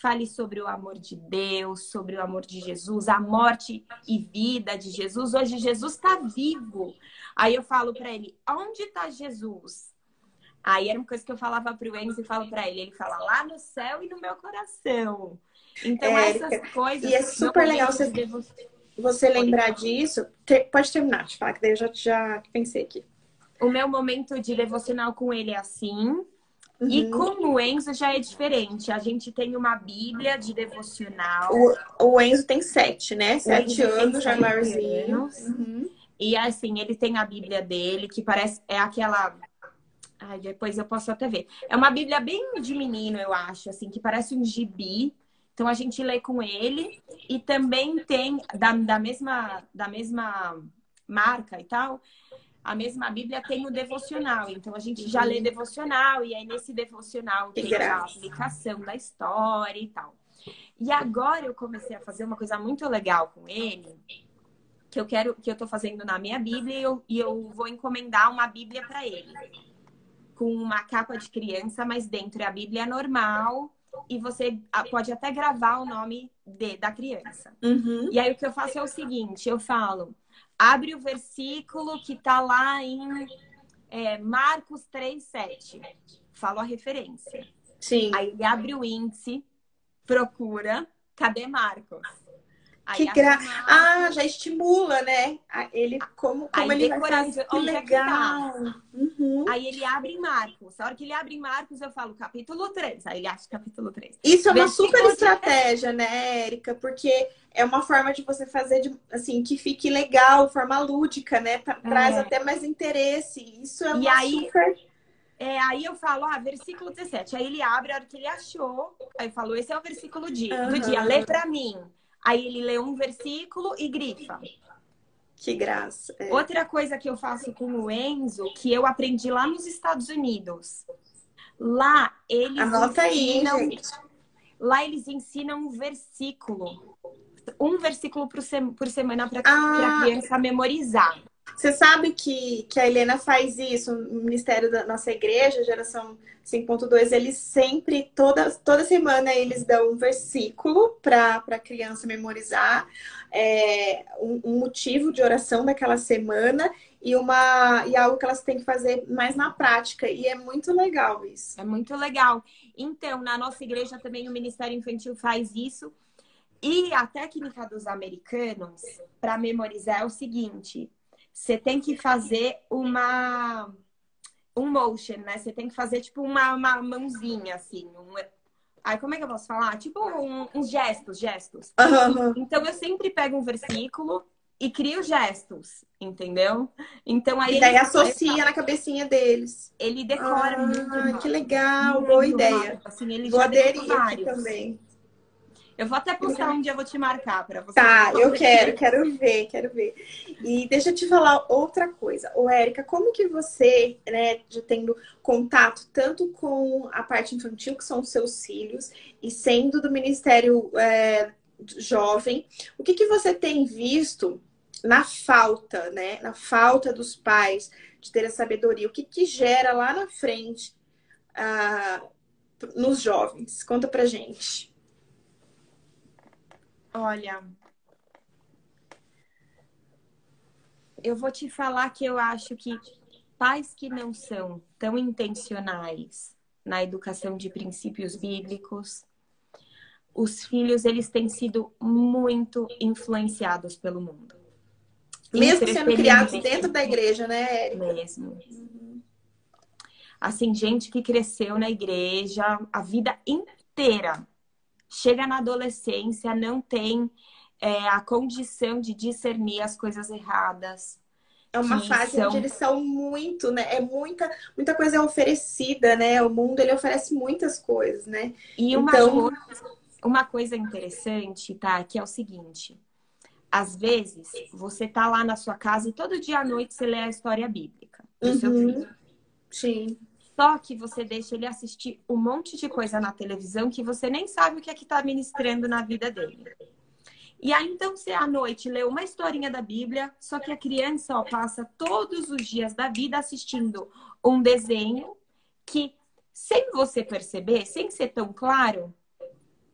[SPEAKER 2] Fale sobre o amor de Deus, sobre o amor de Jesus, a morte e vida de Jesus. Hoje Jesus está vivo. Aí eu falo para ele: onde está Jesus? Aí era uma coisa que eu falava para o Enzo e falo para ele. Ele fala lá no céu e no meu coração. Então é, essas coisas.
[SPEAKER 1] E é super legal você, você lembrar disso. Pode terminar, te falar que daí eu já, já pensei aqui.
[SPEAKER 2] O meu momento de devocional com ele é assim. Uhum. E com o Enzo já é diferente. A gente tem uma Bíblia de devocional.
[SPEAKER 1] O, o Enzo tem sete, né? Sete anos, já é maiorzinho.
[SPEAKER 2] Uhum. E assim, ele tem a Bíblia dele, que parece. É aquela. Ai, depois eu posso até ver. É uma Bíblia bem de menino, eu acho, assim, que parece um gibi. Então a gente lê com ele. E também tem, da, da, mesma, da mesma marca e tal, a mesma Bíblia tem o devocional. Então a gente já lê devocional e aí nesse devocional tem a aplicação da história e tal. E agora eu comecei a fazer uma coisa muito legal com ele, que eu quero que eu tô fazendo na minha Bíblia e eu, e eu vou encomendar uma Bíblia para ele. Com uma capa de criança, mas dentro é a Bíblia normal e você pode até gravar o nome de, da criança. Uhum. E aí o que eu faço é o seguinte, eu falo, abre o versículo que está lá em é, Marcos 3,7. Falo a referência.
[SPEAKER 1] Sim.
[SPEAKER 2] Aí ele abre o índice, procura, cadê Marcos?
[SPEAKER 1] Que gra... Ah, já estimula, né? Ele como, como ele vai fazer. Que legal.
[SPEAKER 2] Uhum. Aí ele abre em Marcos. A hora que ele abre em Marcos, eu falo capítulo 3. Aí ele acha capítulo 3.
[SPEAKER 1] Isso é uma super estratégia, né, Érica? Porque é uma forma de você fazer de, assim que fique legal, forma lúdica, né? Traz é. até mais interesse. Isso é uma e aí, super
[SPEAKER 2] é, aí eu falo, ah, versículo 17. Aí ele abre a hora que ele achou. Aí eu falo, esse é o versículo dia, uhum. do dia, lê pra mim. Aí ele lê um versículo e grifa.
[SPEAKER 1] Que graça.
[SPEAKER 2] É. Outra coisa que eu faço com o Enzo, que eu aprendi lá nos Estados Unidos. Lá eles
[SPEAKER 1] Anota ensinam, aí, gente.
[SPEAKER 2] Lá eles ensinam um versículo. Um versículo por, se, por semana para ah, a criança memorizar.
[SPEAKER 1] Você sabe que, que a Helena faz isso, o Ministério da nossa igreja, geração 5.2, eles sempre, toda, toda semana, eles dão um versículo para a criança memorizar, é, um, um, motivo de oração daquela semana e, uma, e algo que elas têm que fazer mais na prática. E é muito legal isso.
[SPEAKER 2] É muito legal. Então, na nossa igreja também o Ministério Infantil faz isso. E a técnica dos americanos para memorizar é o seguinte: você tem que fazer uma um motion, né? Você tem que fazer tipo uma, uma mãozinha assim, um... Aí como é que eu posso falar? Tipo um, uns gestos, gestos.
[SPEAKER 1] Uhum.
[SPEAKER 2] Então eu sempre pego um versículo e crio gestos, entendeu? Então aí
[SPEAKER 1] e daí associa na cabecinha deles.
[SPEAKER 2] Ele decora ah,
[SPEAKER 1] muito. Que legal, muito boa ideia.
[SPEAKER 2] Assim, ele
[SPEAKER 1] Vou aderir aqui também.
[SPEAKER 2] Eu vou até postar um dia, vou te marcar para você.
[SPEAKER 1] Tá, eu quero, quero ver, quero ver. E deixa eu te falar outra coisa. Ô, Érica, como que você, né, já tendo contato tanto com a parte infantil, que são os seus filhos, e sendo do Ministério é, Jovem, o que, que você tem visto na falta, né? Na falta dos pais de ter a sabedoria, o que, que gera lá na frente uh, nos jovens? Conta pra gente.
[SPEAKER 2] Olha, eu vou te falar que eu acho que pais que não são tão intencionais na educação de princípios bíblicos, os filhos eles têm sido muito influenciados pelo mundo.
[SPEAKER 1] Mesmo sendo criados dentro da igreja, né, Érica?
[SPEAKER 2] Mesmo. Assim, gente que cresceu na igreja a vida inteira chega na adolescência, não tem é, a condição de discernir as coisas erradas.
[SPEAKER 1] É uma fase são... onde eles são muito, né? É muita, muita coisa oferecida, né? O mundo ele oferece muitas coisas, né?
[SPEAKER 2] E uma, então... coisa, uma coisa interessante, tá? Que é o seguinte. Às vezes, você tá lá na sua casa e todo dia à noite você lê a história bíblica do uhum. seu filho.
[SPEAKER 1] Sim.
[SPEAKER 2] Só que você deixa ele assistir um monte de coisa na televisão que você nem sabe o que é que está ministrando na vida dele. E aí, então, você à noite lê uma historinha da Bíblia, só que a criança ó, passa todos os dias da vida assistindo um desenho que, sem você perceber, sem ser tão claro,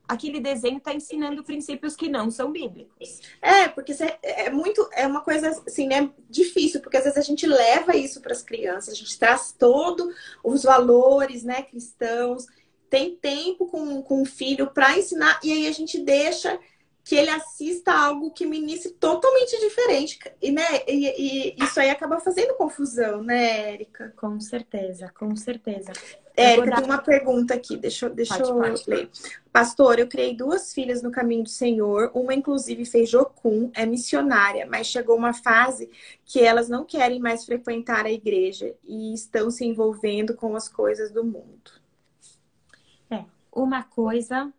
[SPEAKER 2] aquele desenho está ensinando princípios que não são bíblicos.
[SPEAKER 1] É, porque é muito, é uma coisa assim, né, difícil, porque às vezes a gente leva isso para as crianças, a gente traz todos os valores, né, cristãos, tem tempo com, com o filho para ensinar, e aí a gente deixa que ele assista algo que ministre totalmente diferente. E, né, e, e isso aí acaba fazendo confusão, né, Érica?
[SPEAKER 2] Com certeza, com certeza.
[SPEAKER 1] Érica, dar... tem uma pergunta aqui, deixa, deixa pode, eu pode. ler. Pastor, eu criei duas filhas no caminho do Senhor, uma inclusive fez jocum, é missionária, mas chegou uma fase que elas não querem mais frequentar a igreja e estão se envolvendo com as coisas do mundo.
[SPEAKER 2] É, uma coisa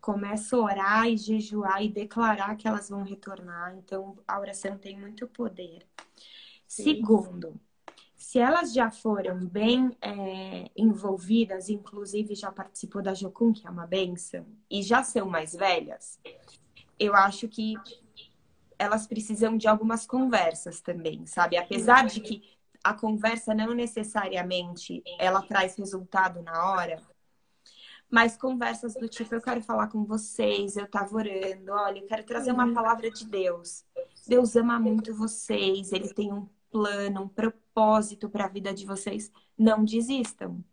[SPEAKER 2] começa a orar e jejuar e declarar que elas vão retornar. Então, a oração tem muito poder. Sim. Segundo, se elas já foram bem é, envolvidas, inclusive já participou da Jocum, que é uma benção, e já são mais velhas, eu acho que elas precisam de algumas conversas também, sabe? Apesar de que a conversa não necessariamente ela traz resultado na hora, mas conversas do tipo, eu quero falar com vocês, eu tava orando, olha, eu quero trazer uma uhum. palavra de Deus. Deus ama muito vocês, ele tem um plano, um propósito para a vida de vocês. Não desistam.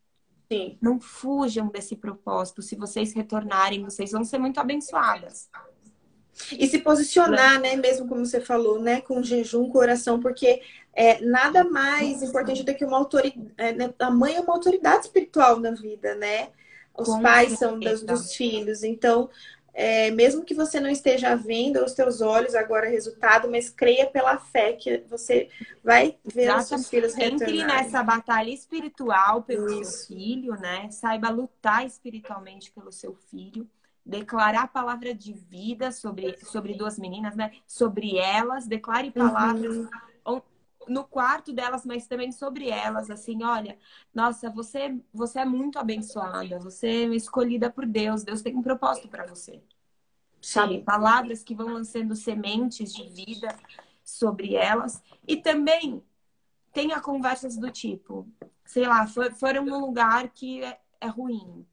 [SPEAKER 1] Sim.
[SPEAKER 2] Não fujam desse propósito. Se vocês retornarem, vocês vão ser muito abençoadas.
[SPEAKER 1] E se posicionar, né? Mesmo como você falou, né? Com jejum, com oração, porque é nada mais importante do que uma autoridade. É, né? A mãe é uma autoridade espiritual na vida, né? Os Com pais certeza. são dos, dos filhos. Então, é, mesmo que você não esteja vendo aos teus olhos agora o resultado, mas creia pela fé que você vai ver Exatamente. os seus filhos retornarem.
[SPEAKER 2] Entre nessa batalha espiritual pelo Isso. seu filho, né? Saiba lutar espiritualmente pelo seu filho. Declarar a palavra de vida sobre, sobre duas meninas, né? Sobre elas, declare palavras uhum no quarto delas, mas também sobre elas, assim, olha, nossa, você, você é muito abençoada, você é escolhida por Deus, Deus tem um propósito para você. Sabe? Palavras que vão lançando sementes de vida sobre elas. E também tenha conversas do tipo, sei lá, for, foram num lugar que é, é ruim.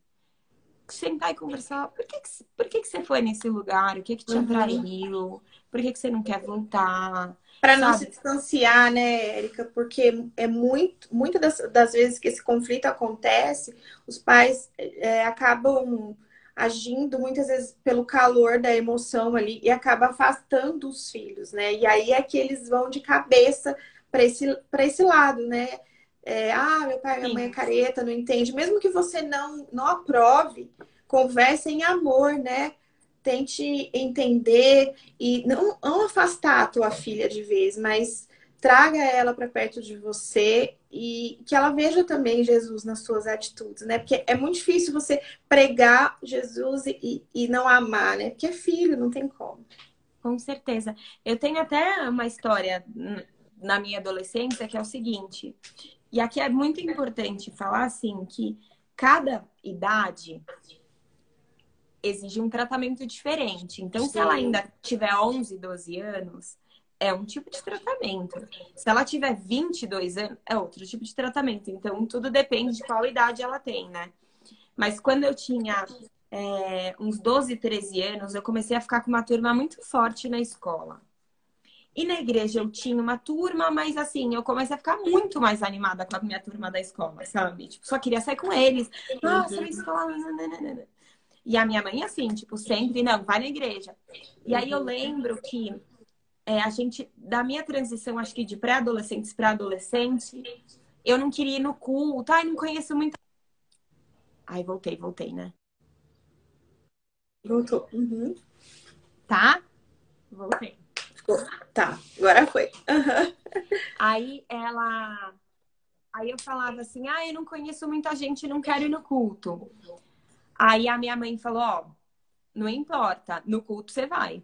[SPEAKER 2] Sentar e conversar, por que, que, por que, que você foi nesse lugar? O que, que te uhum. atraiu? Por que, que você não quer voltar?
[SPEAKER 1] Para não se distanciar, né, Érica? Porque é muito, muitas das, das, vezes que esse conflito acontece, os pais é, acabam agindo muitas vezes pelo calor da emoção ali e acaba afastando os filhos, né? E aí é que eles vão de cabeça para esse, esse lado, né? É, ah, meu pai, minha mãe é careta, não entende. Mesmo que você não, não aprove, converse em amor, né? Tente entender e não, não afastar a tua filha de vez, mas traga ela para perto de você e que ela veja também Jesus nas suas atitudes, né? Porque é muito difícil você pregar Jesus e, e não amar, né? Porque é filho, não tem como.
[SPEAKER 2] Com certeza. Eu tenho até uma história na minha adolescência, que é o seguinte, e aqui é muito importante falar assim que cada idade exige um tratamento diferente. Então, Sim. se ela ainda tiver 11, 12 anos, é um tipo de tratamento. Se ela tiver 22 anos, é outro tipo de tratamento. Então, tudo depende de qual idade ela tem, né? Mas quando eu tinha é, uns 12, 13 anos, eu comecei a ficar com uma turma muito forte na escola. E na igreja eu tinha uma turma, mas assim, eu comecei a ficar muito mais animada com a minha turma da escola, sabe? Tipo, só queria sair com eles. Nossa, na escola. E a minha mãe, assim, tipo, sempre, não, vai na igreja. E aí eu lembro que é, a gente, da minha transição, acho que de pré-adolescentes para adolescente, eu não queria ir no culto, ai, não conheço muito. Ai, voltei, voltei, né?
[SPEAKER 1] Voltou. Uhum.
[SPEAKER 2] Tá? Voltei.
[SPEAKER 1] Tá, agora foi. Uhum.
[SPEAKER 2] Aí ela. Aí eu falava assim: ah, eu não conheço muita gente, não quero ir no culto. Aí a minha mãe falou: ó, não importa, no culto você vai.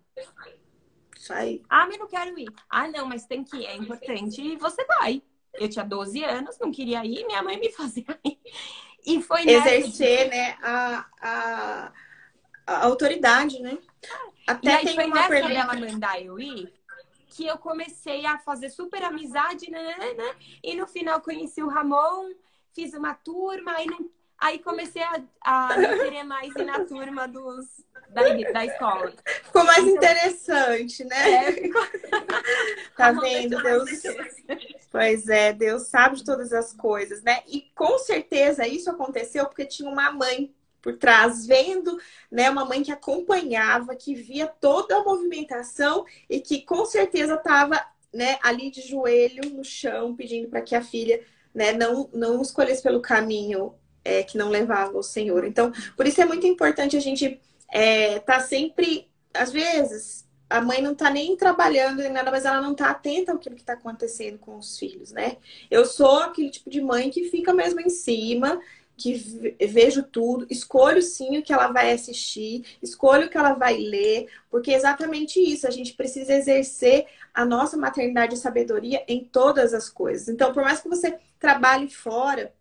[SPEAKER 1] Sai.
[SPEAKER 2] Ah, mas não quero ir. Ah, não, mas tem que ir, é importante e você vai. Eu tinha 12 anos, não queria ir, minha mãe me fazia ir.
[SPEAKER 1] E foi Exercer, né, a, a, a autoridade, né?
[SPEAKER 2] Até e aí tem foi uma nessa pergunta... dela mandar eu ir que eu comecei a fazer super amizade, né, né? né e no final conheci o Ramon, fiz uma turma, aí, não... aí comecei a, a querer mais ir na turma dos, da, da escola.
[SPEAKER 1] Ficou mais então, interessante, né? É, ficou... tá vendo, Deus? Pois é, Deus sabe de todas as coisas, né? E com certeza isso aconteceu porque tinha uma mãe por trás, vendo né, uma mãe que acompanhava, que via toda a movimentação e que com certeza estava né, ali de joelho no chão, pedindo para que a filha né, não, não escolhesse pelo caminho é, que não levava ao Senhor. Então, por isso é muito importante a gente é, tá sempre, às vezes, a mãe não tá nem trabalhando nem nada, mas ela não tá atenta ao que está acontecendo com os filhos, né? Eu sou aquele tipo de mãe que fica mesmo em cima que vejo tudo, escolho sim o que ela vai assistir, escolho o que ela vai ler, porque é exatamente isso, a gente precisa exercer a nossa maternidade e sabedoria em todas as coisas. Então, por mais que você trabalhe fora,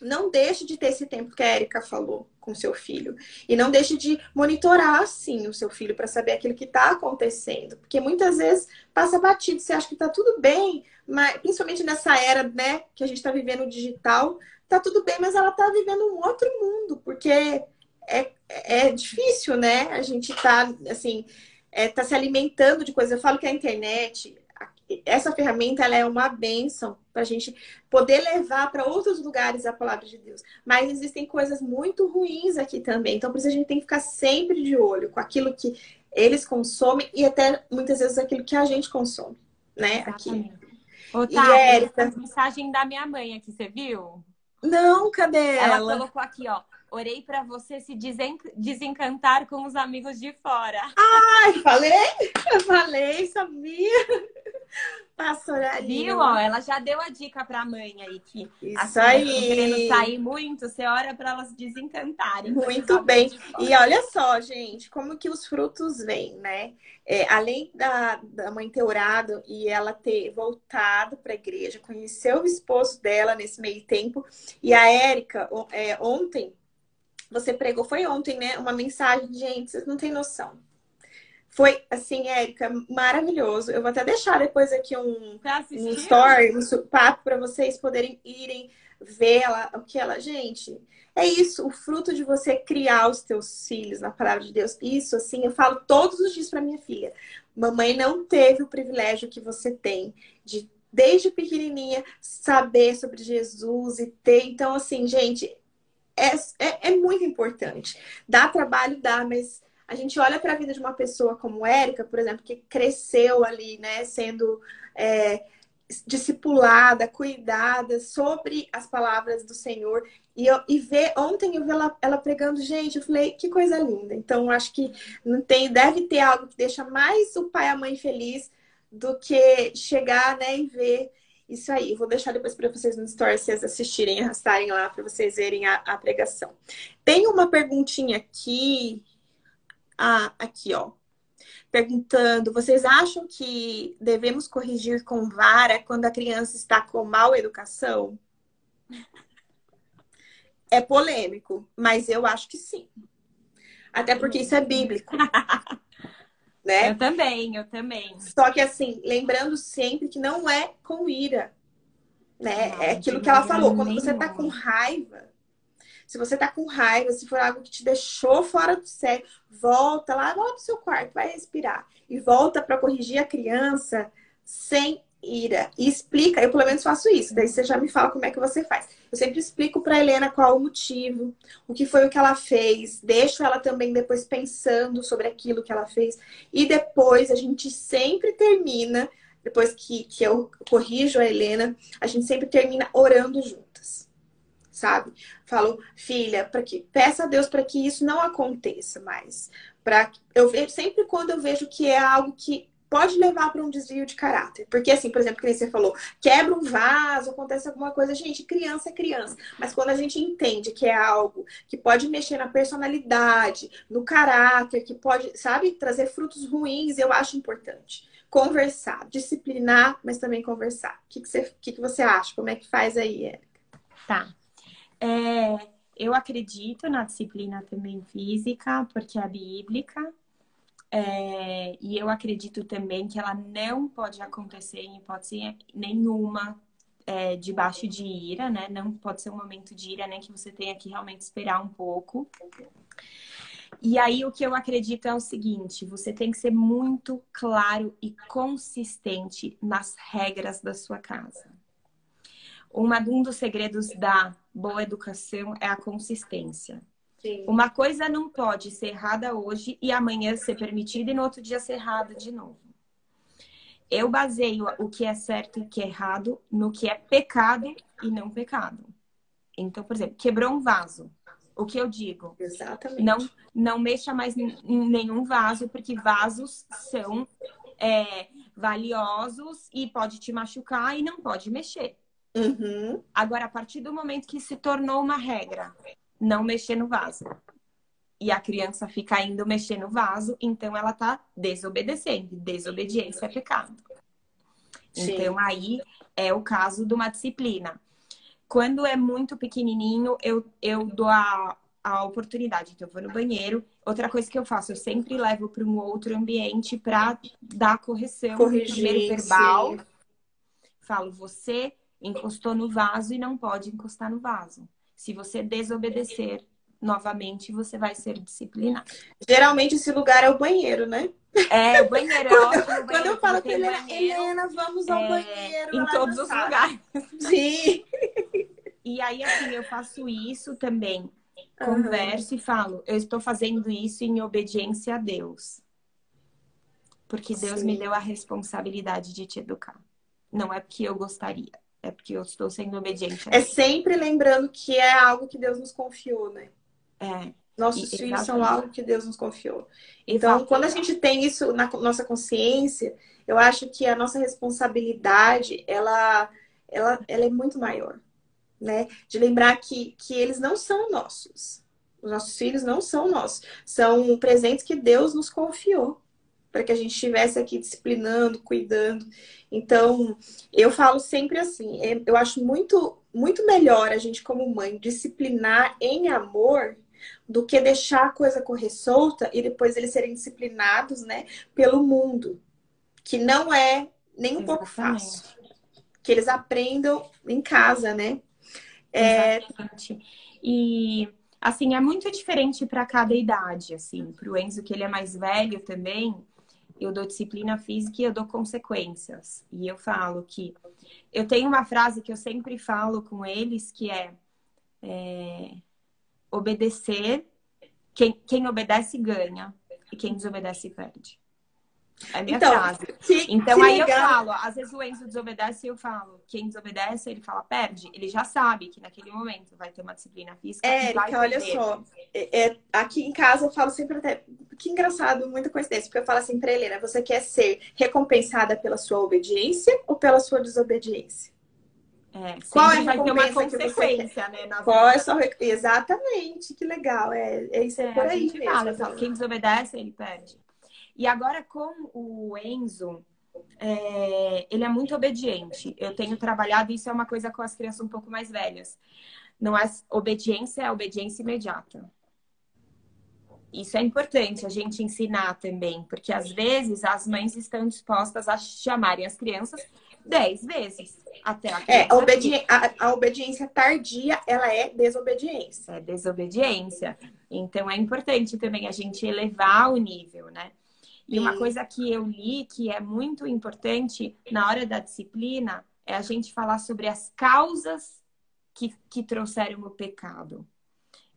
[SPEAKER 1] não deixe de ter esse tempo que a Erika falou com seu filho. E não deixe de monitorar, sim, o seu filho para saber aquilo que está acontecendo. Porque muitas vezes passa batido, você acha que está tudo bem, mas principalmente nessa era né, que a gente está vivendo digital, tá tudo bem, mas ela tá vivendo um outro mundo, porque é, é difícil, né? A gente tá, assim, é, tá se alimentando de coisas. Eu falo que a internet, essa ferramenta, ela é uma benção para a gente poder levar para outros lugares a palavra de Deus. Mas existem coisas muito ruins aqui também. Então, por isso a gente tem que ficar sempre de olho com aquilo que eles consomem e até muitas vezes aquilo que a gente consome, né? Aqui.
[SPEAKER 2] Ô, tá, e Érica... mensagem da minha mãe aqui, você viu?
[SPEAKER 1] Não, cadê
[SPEAKER 2] ela? Ela colocou aqui, ó. Orei para você se desen... desencantar com os amigos de fora.
[SPEAKER 1] Ai, falei? Eu falei, sabia?
[SPEAKER 2] Pastoralinha. Viu, ó? Ela já deu a dica pra mãe aí que
[SPEAKER 1] Isso aí.
[SPEAKER 2] querendo sair muito, você ora para elas desencantarem.
[SPEAKER 1] Muito bem. E olha só, gente, como que os frutos vêm, né? É, além da, da mãe ter orado e ela ter voltado para a igreja, conheceu o esposo dela nesse meio tempo, e a Érica, é, ontem, você pregou, foi ontem, né? Uma mensagem, gente, vocês não têm noção. Foi, assim, Érica, maravilhoso. Eu vou até deixar depois aqui um, um story, um papo para vocês poderem irem ver ela, o que ela. Gente, é isso, o fruto de você criar os teus filhos na palavra de Deus. Isso, assim, eu falo todos os dias para minha filha. Mamãe não teve o privilégio que você tem de, desde pequenininha, saber sobre Jesus e ter. Então, assim, gente, é, é, é muito importante. Dá trabalho, dá, mas a gente olha para a vida de uma pessoa como Érica, por exemplo, que cresceu ali, né, sendo é, discipulada, cuidada sobre as palavras do Senhor. E, eu, e ver, ontem eu vi ela, ela pregando, gente, eu falei, que coisa linda. Então, acho que não tem, deve ter algo que deixa mais o pai e a mãe feliz do que chegar, né, e ver isso aí. Eu vou deixar depois para vocês no story, vocês assistirem, arrastarem lá para vocês verem a, a pregação. Tem uma perguntinha aqui ah, aqui, ó. Perguntando, vocês acham que devemos corrigir com vara quando a criança está com mal educação? É polêmico, mas eu acho que sim. Até porque isso é bíblico.
[SPEAKER 2] né? Eu também, eu também.
[SPEAKER 1] Só que assim, lembrando sempre que não é com ira. Né? Não, é aquilo que ela falou. Quando você tá com raiva, se você tá com raiva, se for algo que te deixou fora do sério, volta lá, volta pro seu quarto, vai respirar. E volta para corrigir a criança sem ira. E explica, eu pelo menos faço isso, daí você já me fala como é que você faz. Eu sempre explico para Helena qual o motivo, o que foi o que ela fez, deixo ela também depois pensando sobre aquilo que ela fez. E depois a gente sempre termina, depois que, que eu corrijo a Helena, a gente sempre termina orando juntas sabe? Falo, filha, para que peça a Deus para que isso não aconteça mais. Para eu vejo sempre quando eu vejo que é algo que pode levar para um desvio de caráter. Porque, assim, por exemplo, que você falou, quebra um vaso, acontece alguma coisa. Gente, criança é criança. Mas quando a gente entende que é algo que pode mexer na personalidade, no caráter, que pode, sabe, trazer frutos ruins, eu acho importante. Conversar, disciplinar, mas também conversar. O que, que, você, que, que você acha? Como é que faz aí, Érica?
[SPEAKER 2] Tá. É, eu acredito na disciplina também física, porque é bíblica. É, e eu acredito também que ela não pode acontecer em hipótese nenhuma é, debaixo de ira, né? Não pode ser um momento de ira, nem que você tenha que realmente esperar um pouco. E aí o que eu acredito é o seguinte: você tem que ser muito claro e consistente nas regras da sua casa. Uma, um dos segredos da boa educação é a consistência. Sim. Uma coisa não pode ser errada hoje e amanhã ser permitida e no outro dia ser errada de novo. Eu baseio o que é certo e o que é errado no que é pecado e não pecado. Então, por exemplo, quebrou um vaso. O que eu digo?
[SPEAKER 1] Exatamente.
[SPEAKER 2] Não, não mexa mais em nenhum vaso, porque vasos são é, valiosos e pode te machucar e não pode mexer.
[SPEAKER 1] Uhum.
[SPEAKER 2] Agora, a partir do momento que se tornou uma regra, não mexer no vaso. E a criança fica indo mexer no vaso, então ela tá desobedecendo. Desobediência é pecado. Sim. Então, aí é o caso de uma disciplina. Quando é muito pequenininho, eu, eu dou a, a oportunidade. Então, eu vou no banheiro. Outra coisa que eu faço, eu sempre levo para um outro ambiente para dar correção.
[SPEAKER 1] Corrigir,
[SPEAKER 2] primeiro verbal. Sim. Falo, você encostou no vaso e não pode encostar no vaso. Se você desobedecer novamente, você vai ser disciplinado.
[SPEAKER 1] Geralmente esse lugar é o banheiro, né?
[SPEAKER 2] É, o banheiro é ótimo. Banheiro,
[SPEAKER 1] Quando eu falo com Helena, banheiro, Helena, vamos ao é, banheiro.
[SPEAKER 2] Em todos os lugares.
[SPEAKER 1] Sim.
[SPEAKER 2] E aí, assim, eu faço isso também. Converso uhum. e falo, eu estou fazendo isso em obediência a Deus. Porque Deus Sim. me deu a responsabilidade de te educar. Não é porque eu gostaria é porque eu estou sendo obediente.
[SPEAKER 1] É sempre lembrando que é algo que Deus nos confiou, né?
[SPEAKER 2] É.
[SPEAKER 1] Nossos e, filhos são algo que Deus nos confiou. Então, quando a gente tem isso na nossa consciência, eu acho que a nossa responsabilidade, ela, ela, ela é muito maior, né? De lembrar que, que eles não são nossos. Os nossos filhos não são nossos. São presentes que Deus nos confiou para que a gente estivesse aqui disciplinando, cuidando. Então, eu falo sempre assim, é, eu acho muito, muito melhor a gente, como mãe, disciplinar em amor do que deixar a coisa correr solta e depois eles serem disciplinados, né, pelo mundo, que não é nem um Exatamente. pouco fácil. Que eles aprendam em casa, né?
[SPEAKER 2] É... Exatamente. E assim, é muito diferente para cada idade, assim. Para o Enzo, que ele é mais velho também, eu dou disciplina física e eu dou consequências. E eu falo que eu tenho uma frase que eu sempre falo com eles que é, é obedecer. Quem, quem obedece ganha e quem desobedece perde. É minha então, frase. Que, então que aí legal. eu falo, às vezes o Enzo desobedece e eu falo, quem desobedece, ele fala, perde. Ele já sabe que naquele momento vai ter uma disciplina física.
[SPEAKER 1] É, Erika, olha só. É, é, aqui em casa eu falo sempre até. Que engraçado, muita coincidência, porque eu falo assim pra Helena, você quer ser recompensada pela sua obediência ou pela sua desobediência?
[SPEAKER 2] É, Qual é a vai ter uma consequência, né?
[SPEAKER 1] Qual é sua... Exatamente, que legal. É, é isso é, por aí mesmo.
[SPEAKER 2] Fala, quem desobedece, ele perde. E agora com o Enzo, é, ele é muito obediente. Eu tenho trabalhado, isso é uma coisa com as crianças um pouco mais velhas. Não é obediência, é obediência imediata. Isso é importante a gente ensinar também, porque às vezes as mães estão dispostas a chamarem as crianças dez vezes até a
[SPEAKER 1] é, a, obedi a, a, obediência tardia, ela é desobediência.
[SPEAKER 2] É desobediência. Então é importante também a gente elevar o nível, né? E uma coisa que eu li que é muito importante na hora da disciplina é a gente falar sobre as causas que, que trouxeram o pecado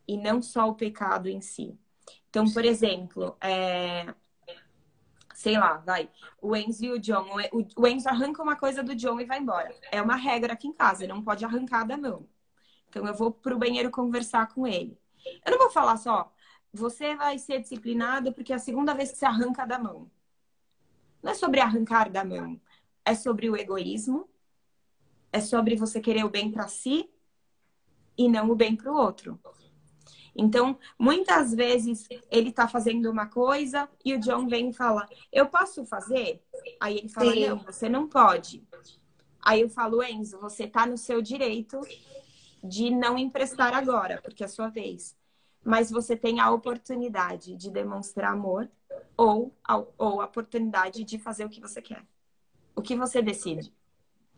[SPEAKER 2] e não só o pecado em si. Então, por exemplo, é... sei lá, vai, o Enzo e o John, o Enzo arranca uma coisa do John e vai embora. É uma regra aqui em casa, não pode arrancar da mão. Então, eu vou pro banheiro conversar com ele. Eu não vou falar só, você vai ser disciplinado porque é a segunda vez que você arranca da mão. Não é sobre arrancar da mão, é sobre o egoísmo, é sobre você querer o bem para si e não o bem para o outro. Então, muitas vezes ele tá fazendo uma coisa e o John vem e fala: Eu posso fazer? Aí ele fala: Sim. Não, você não pode. Aí eu falo: Enzo, você tá no seu direito de não emprestar agora, porque é a sua vez mas você tem a oportunidade de demonstrar amor ou a, ou a oportunidade de fazer o que você quer. O que você decide.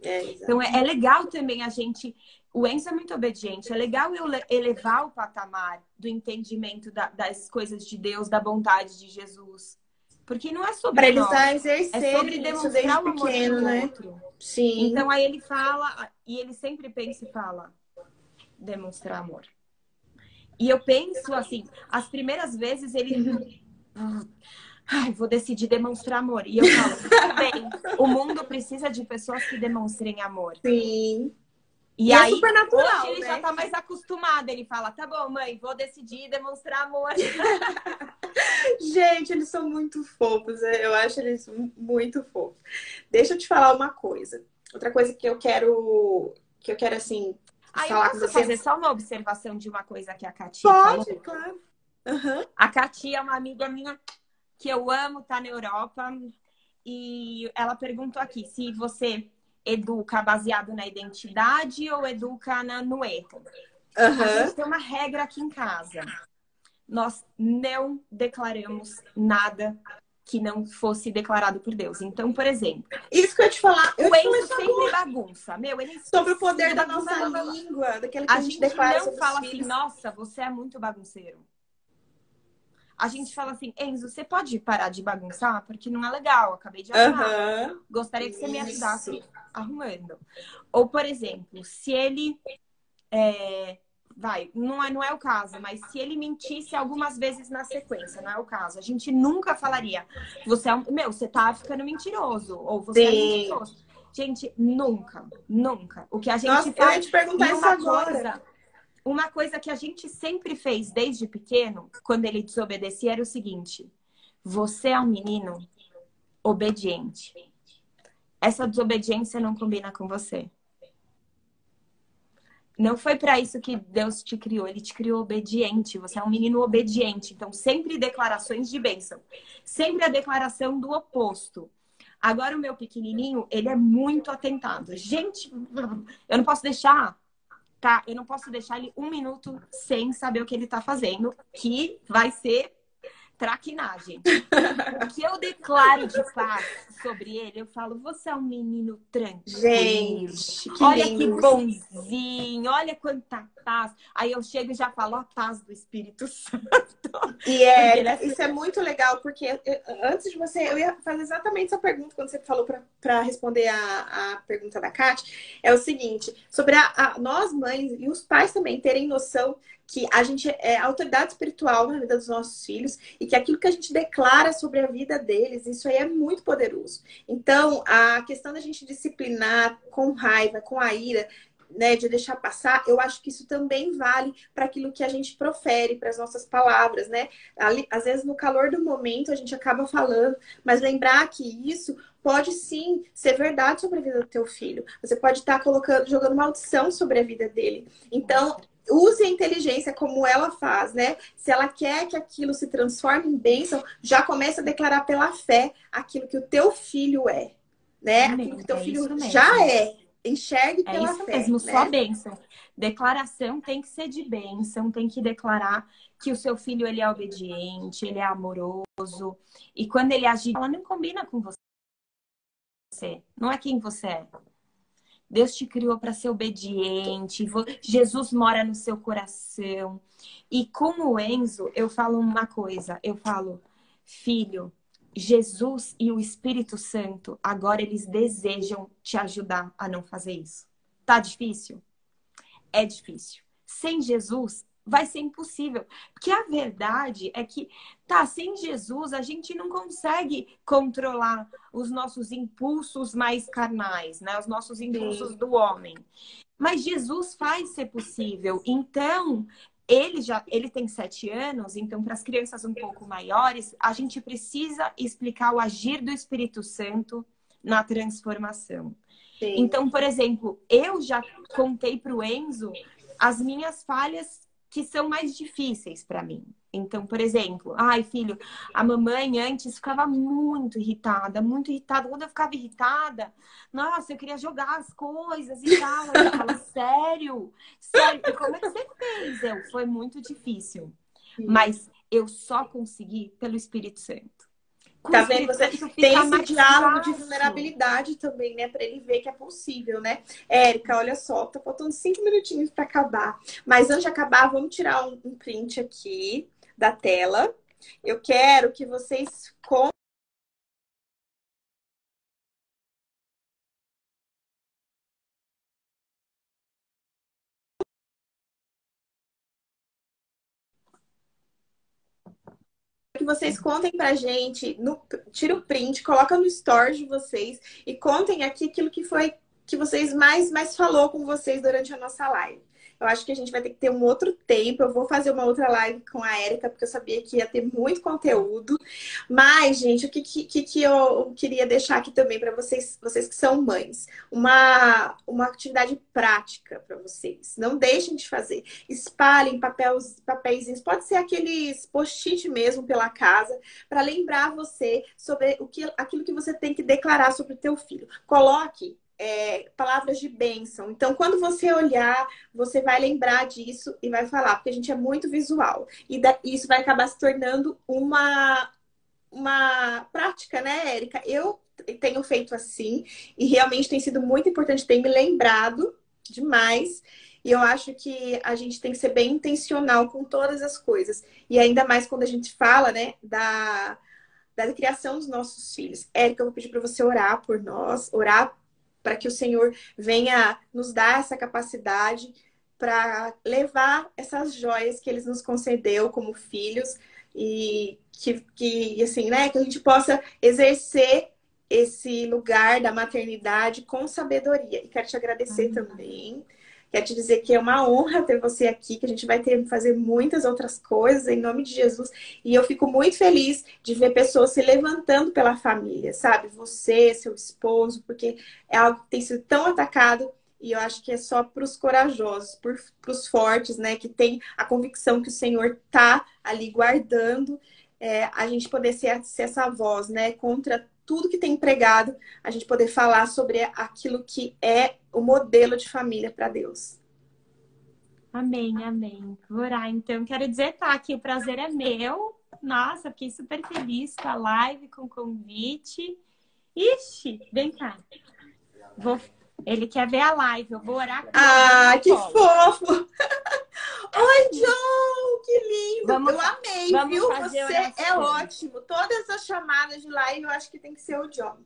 [SPEAKER 2] É, então é, é, legal também a gente. O Enzo é muito obediente. É legal eu elevar o patamar do entendimento da, das coisas de Deus, da bondade de Jesus. Porque não é sobre
[SPEAKER 1] Para eles nós, exercer
[SPEAKER 2] é sobre demonstrar o amor pequeno, né? outro.
[SPEAKER 1] Sim.
[SPEAKER 2] Então aí ele fala e ele sempre pensa e fala demonstrar amor. E eu penso assim, as primeiras vezes ele. Ai, vou decidir demonstrar amor. E eu falo, tudo bem, o mundo precisa de pessoas que demonstrem amor.
[SPEAKER 1] Sim.
[SPEAKER 2] E, e é aí, é super natural, hoje ele né? já tá mais acostumado. Ele fala, tá bom, mãe, vou decidir demonstrar amor.
[SPEAKER 1] Gente, eles são muito fofos. É, eu acho eles muito fofos. Deixa eu te falar uma coisa. Outra coisa que eu quero, que eu quero assim,
[SPEAKER 2] Aí falar eu posso fazer só uma observação de uma coisa que a Katia
[SPEAKER 1] Pode, falou. claro. Uhum.
[SPEAKER 2] A Katia é uma amiga minha que eu amo, tá na Europa. E ela perguntou aqui se você educa baseado na identidade ou educa na, no erro. Uhum. A gente tem uma regra aqui em casa. Nós não declaramos nada que não fosse declarado por Deus. Então, por exemplo.
[SPEAKER 1] Isso que eu ia te falar.
[SPEAKER 2] O Enzo sempre bagunça. Meu, ele
[SPEAKER 1] Sobre o poder da nossa língua, daquele que a, a gente, gente não
[SPEAKER 2] fala assim, nossa, você é muito bagunceiro. A gente fala assim, Enzo, você pode parar de bagunçar? Porque não é legal, acabei de arrumar. Uhum. Gostaria que você me ajudasse arrumando. Ou, por exemplo, se ele é, vai, não é, não é o caso, mas se ele mentisse algumas vezes na sequência, não é o caso. A gente nunca falaria, você é um, meu, você tá ficando mentiroso, ou você é Sim. é mentiroso. Gente, nunca, nunca. O que a gente
[SPEAKER 1] Nossa, faz. Eu ia te perguntar isso agora. Coisa,
[SPEAKER 2] uma coisa que a gente sempre fez desde pequeno, quando ele desobedecia, era o seguinte: você é um menino obediente. Essa desobediência não combina com você. Não foi para isso que Deus te criou, ele te criou obediente. Você é um menino obediente. Então, sempre declarações de bênção. Sempre a declaração do oposto. Agora, o meu pequenininho, ele é muito atentado. Gente, eu não posso deixar. tá? Eu não posso deixar ele um minuto sem saber o que ele tá fazendo, que vai ser traquinagem. o que eu declaro de paz sobre ele, eu falo, você é um menino tranquilo.
[SPEAKER 1] Gente,
[SPEAKER 2] que olha lindo. que bonzinho, olha quanta paz. Aí eu chego e já falo a paz do Espírito Santo.
[SPEAKER 1] E é, é, isso é muito legal, porque eu, antes de você, eu ia fazer exatamente essa pergunta quando você falou para responder a, a pergunta da Kátia. É o seguinte, sobre a, a, nós mães e os pais também terem noção que a gente é autoridade espiritual na vida dos nossos filhos e que aquilo que a gente declara sobre a vida deles, isso aí é muito poderoso. Então, a questão da gente disciplinar com raiva, com a ira, né, de deixar passar, eu acho que isso também vale para aquilo que a gente profere, para as nossas palavras, né? Às vezes, no calor do momento, a gente acaba falando, mas lembrar que isso pode sim ser verdade sobre a vida do teu filho. Você pode estar tá colocando, jogando maldição sobre a vida dele. Então, use a inteligência como ela faz, né? Se ela quer que aquilo se transforme em bênção, já começa a declarar pela fé aquilo que o teu filho é, né? Aquilo que o teu é filho já é. Enxergue
[SPEAKER 2] é
[SPEAKER 1] pela
[SPEAKER 2] isso
[SPEAKER 1] fé.
[SPEAKER 2] mesmo, né? só bênção. Declaração tem que ser de bênção, tem que declarar que o seu filho ele é obediente, ele é amoroso. E quando ele agir, ela não combina com você. Não é quem você é. Deus te criou para ser obediente. Jesus mora no seu coração. E com o Enzo, eu falo uma coisa. Eu falo, filho, Jesus e o Espírito Santo, agora eles desejam te ajudar a não fazer isso. Tá difícil? É difícil. Sem Jesus, vai ser impossível. Porque a verdade é que, tá, sem Jesus, a gente não consegue controlar os nossos impulsos mais carnais, né? Os nossos impulsos Sim. do homem. Mas Jesus faz ser possível. Então, ele já ele tem sete anos, então para as crianças um pouco maiores, a gente precisa explicar o agir do Espírito Santo na transformação. Sim. Então, por exemplo, eu já contei para o Enzo as minhas falhas que são mais difíceis para mim. Então, por exemplo, ai, filho, a mamãe antes ficava muito irritada, muito irritada. Quando eu ficava irritada, nossa, eu queria jogar as coisas e tal. Eu falo, sério? Sério? Como é que você fez? Eu, foi muito difícil. Mas eu só consegui pelo Espírito Santo.
[SPEAKER 1] Tá vendo? Você tem esse diálogo de vulnerabilidade também, né? Para ele ver que é possível, né? Érica, olha só, tá faltando cinco minutinhos para acabar. Mas antes de acabar, vamos tirar um, um print aqui da tela. Eu quero que vocês vocês contem pra gente, no, tira o print, coloca no story de vocês e contem aqui aquilo que foi que vocês mais, mais falou com vocês durante a nossa live. Eu acho que a gente vai ter que ter um outro tempo. Eu vou fazer uma outra live com a Erika, porque eu sabia que ia ter muito conteúdo. Mas, gente, o que, que, que eu queria deixar aqui também para vocês, vocês que são mães? Uma, uma atividade prática para vocês. Não deixem de fazer. Espalhem papéis, papéis, pode ser aqueles post-it mesmo pela casa, para lembrar você sobre o que, aquilo que você tem que declarar sobre o teu filho. Coloque é, palavras de bênção. Então, quando você olhar, você vai lembrar disso e vai falar, porque a gente é muito visual. E isso vai acabar se tornando uma, uma prática, né, Érica? Eu tenho feito assim e realmente tem sido muito importante, ter me lembrado demais. E eu acho que a gente tem que ser bem intencional com todas as coisas. E ainda mais quando a gente fala, né, da, da criação dos nossos filhos. Érica, eu vou pedir para você orar por nós, orar para que o Senhor venha nos dar essa capacidade para levar essas joias que Ele nos concedeu como filhos e que, que assim, né, que a gente possa exercer esse lugar da maternidade com sabedoria. E quero te agradecer Amém. também Quero te dizer que é uma honra ter você aqui, que a gente vai ter fazer muitas outras coisas em nome de Jesus. E eu fico muito feliz de ver pessoas se levantando pela família, sabe? Você, seu esposo, porque é algo que tem sido tão atacado e eu acho que é só para os corajosos, para os fortes, né? Que tem a convicção que o Senhor tá ali guardando, é, a gente poder ser, ser essa voz, né? Contra tudo que tem pregado, a gente poder falar sobre aquilo que é o modelo de família para Deus.
[SPEAKER 2] Amém, amém. Vou orar, então. Quero dizer, tá, que o prazer é meu. Nossa, fiquei super feliz com a live, com o convite. Ixi, vem cá. Vou... Ele quer ver a live, eu vou orar.
[SPEAKER 1] Ah, que fofo! Oi, John! Que lindo! Vamos, eu amei, viu? Você é ótimo. Todas as chamadas de live eu acho que tem que ser o John.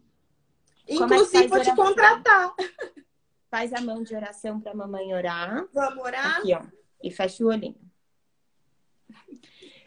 [SPEAKER 1] É Inclusive, é vou te contratar.
[SPEAKER 2] Faz a mão de oração para a mamãe orar.
[SPEAKER 1] Vamos orar?
[SPEAKER 2] Aqui, ó. E fecha o olhinho.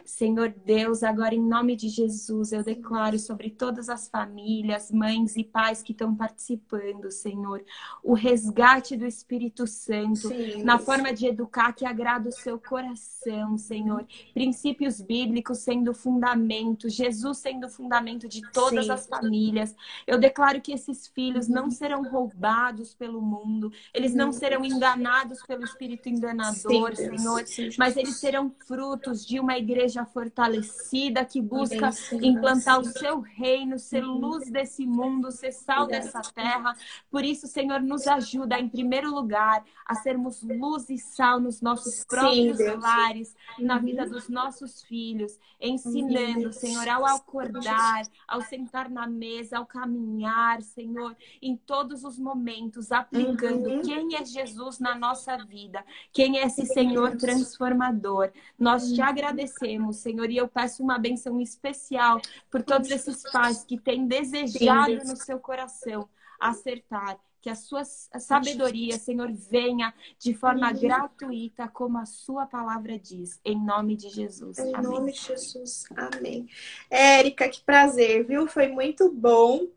[SPEAKER 2] Senhor Deus, agora em nome de Jesus, eu declaro sobre todas as famílias, mães e pais que estão participando, Senhor, o resgate do Espírito Santo Sim, na forma de educar que agrada o seu coração, Senhor. Princípios bíblicos sendo fundamento, Jesus sendo fundamento de todas Sim. as famílias. Eu declaro que esses filhos não serão roubados pelo mundo, eles não serão enganados pelo espírito enganador, Sim, Senhor, mas eles serão frutos de uma igreja igreja fortalecida que busca implantar o seu reino, ser luz desse mundo, ser sal dessa terra. Por isso, Senhor, nos ajuda em primeiro lugar a sermos luz e sal nos nossos próprios Sim, lares, na vida uhum. dos nossos filhos, ensinando, Senhor, ao acordar, ao sentar na mesa, ao caminhar, Senhor, em todos os momentos, aplicando uhum. quem é Jesus na nossa vida, quem é esse Senhor transformador. Nós te agradecemos Senhor, e eu peço uma benção especial por todos esses pais que têm desejado no seu coração acertar. Que a sua sabedoria, Senhor, venha de forma gratuita, como a sua palavra diz, em nome de Jesus.
[SPEAKER 1] Em Amém. nome de Jesus. Amém. Érica, que prazer, viu? Foi muito bom.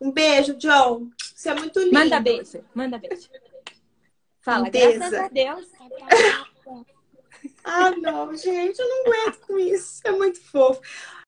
[SPEAKER 1] Um beijo, John. Você é muito lindo.
[SPEAKER 2] Manda beijo, manda beijo. Fala, Lindeza. graças a Deus.
[SPEAKER 1] Ah, não, gente, eu não aguento com isso. É muito fofo.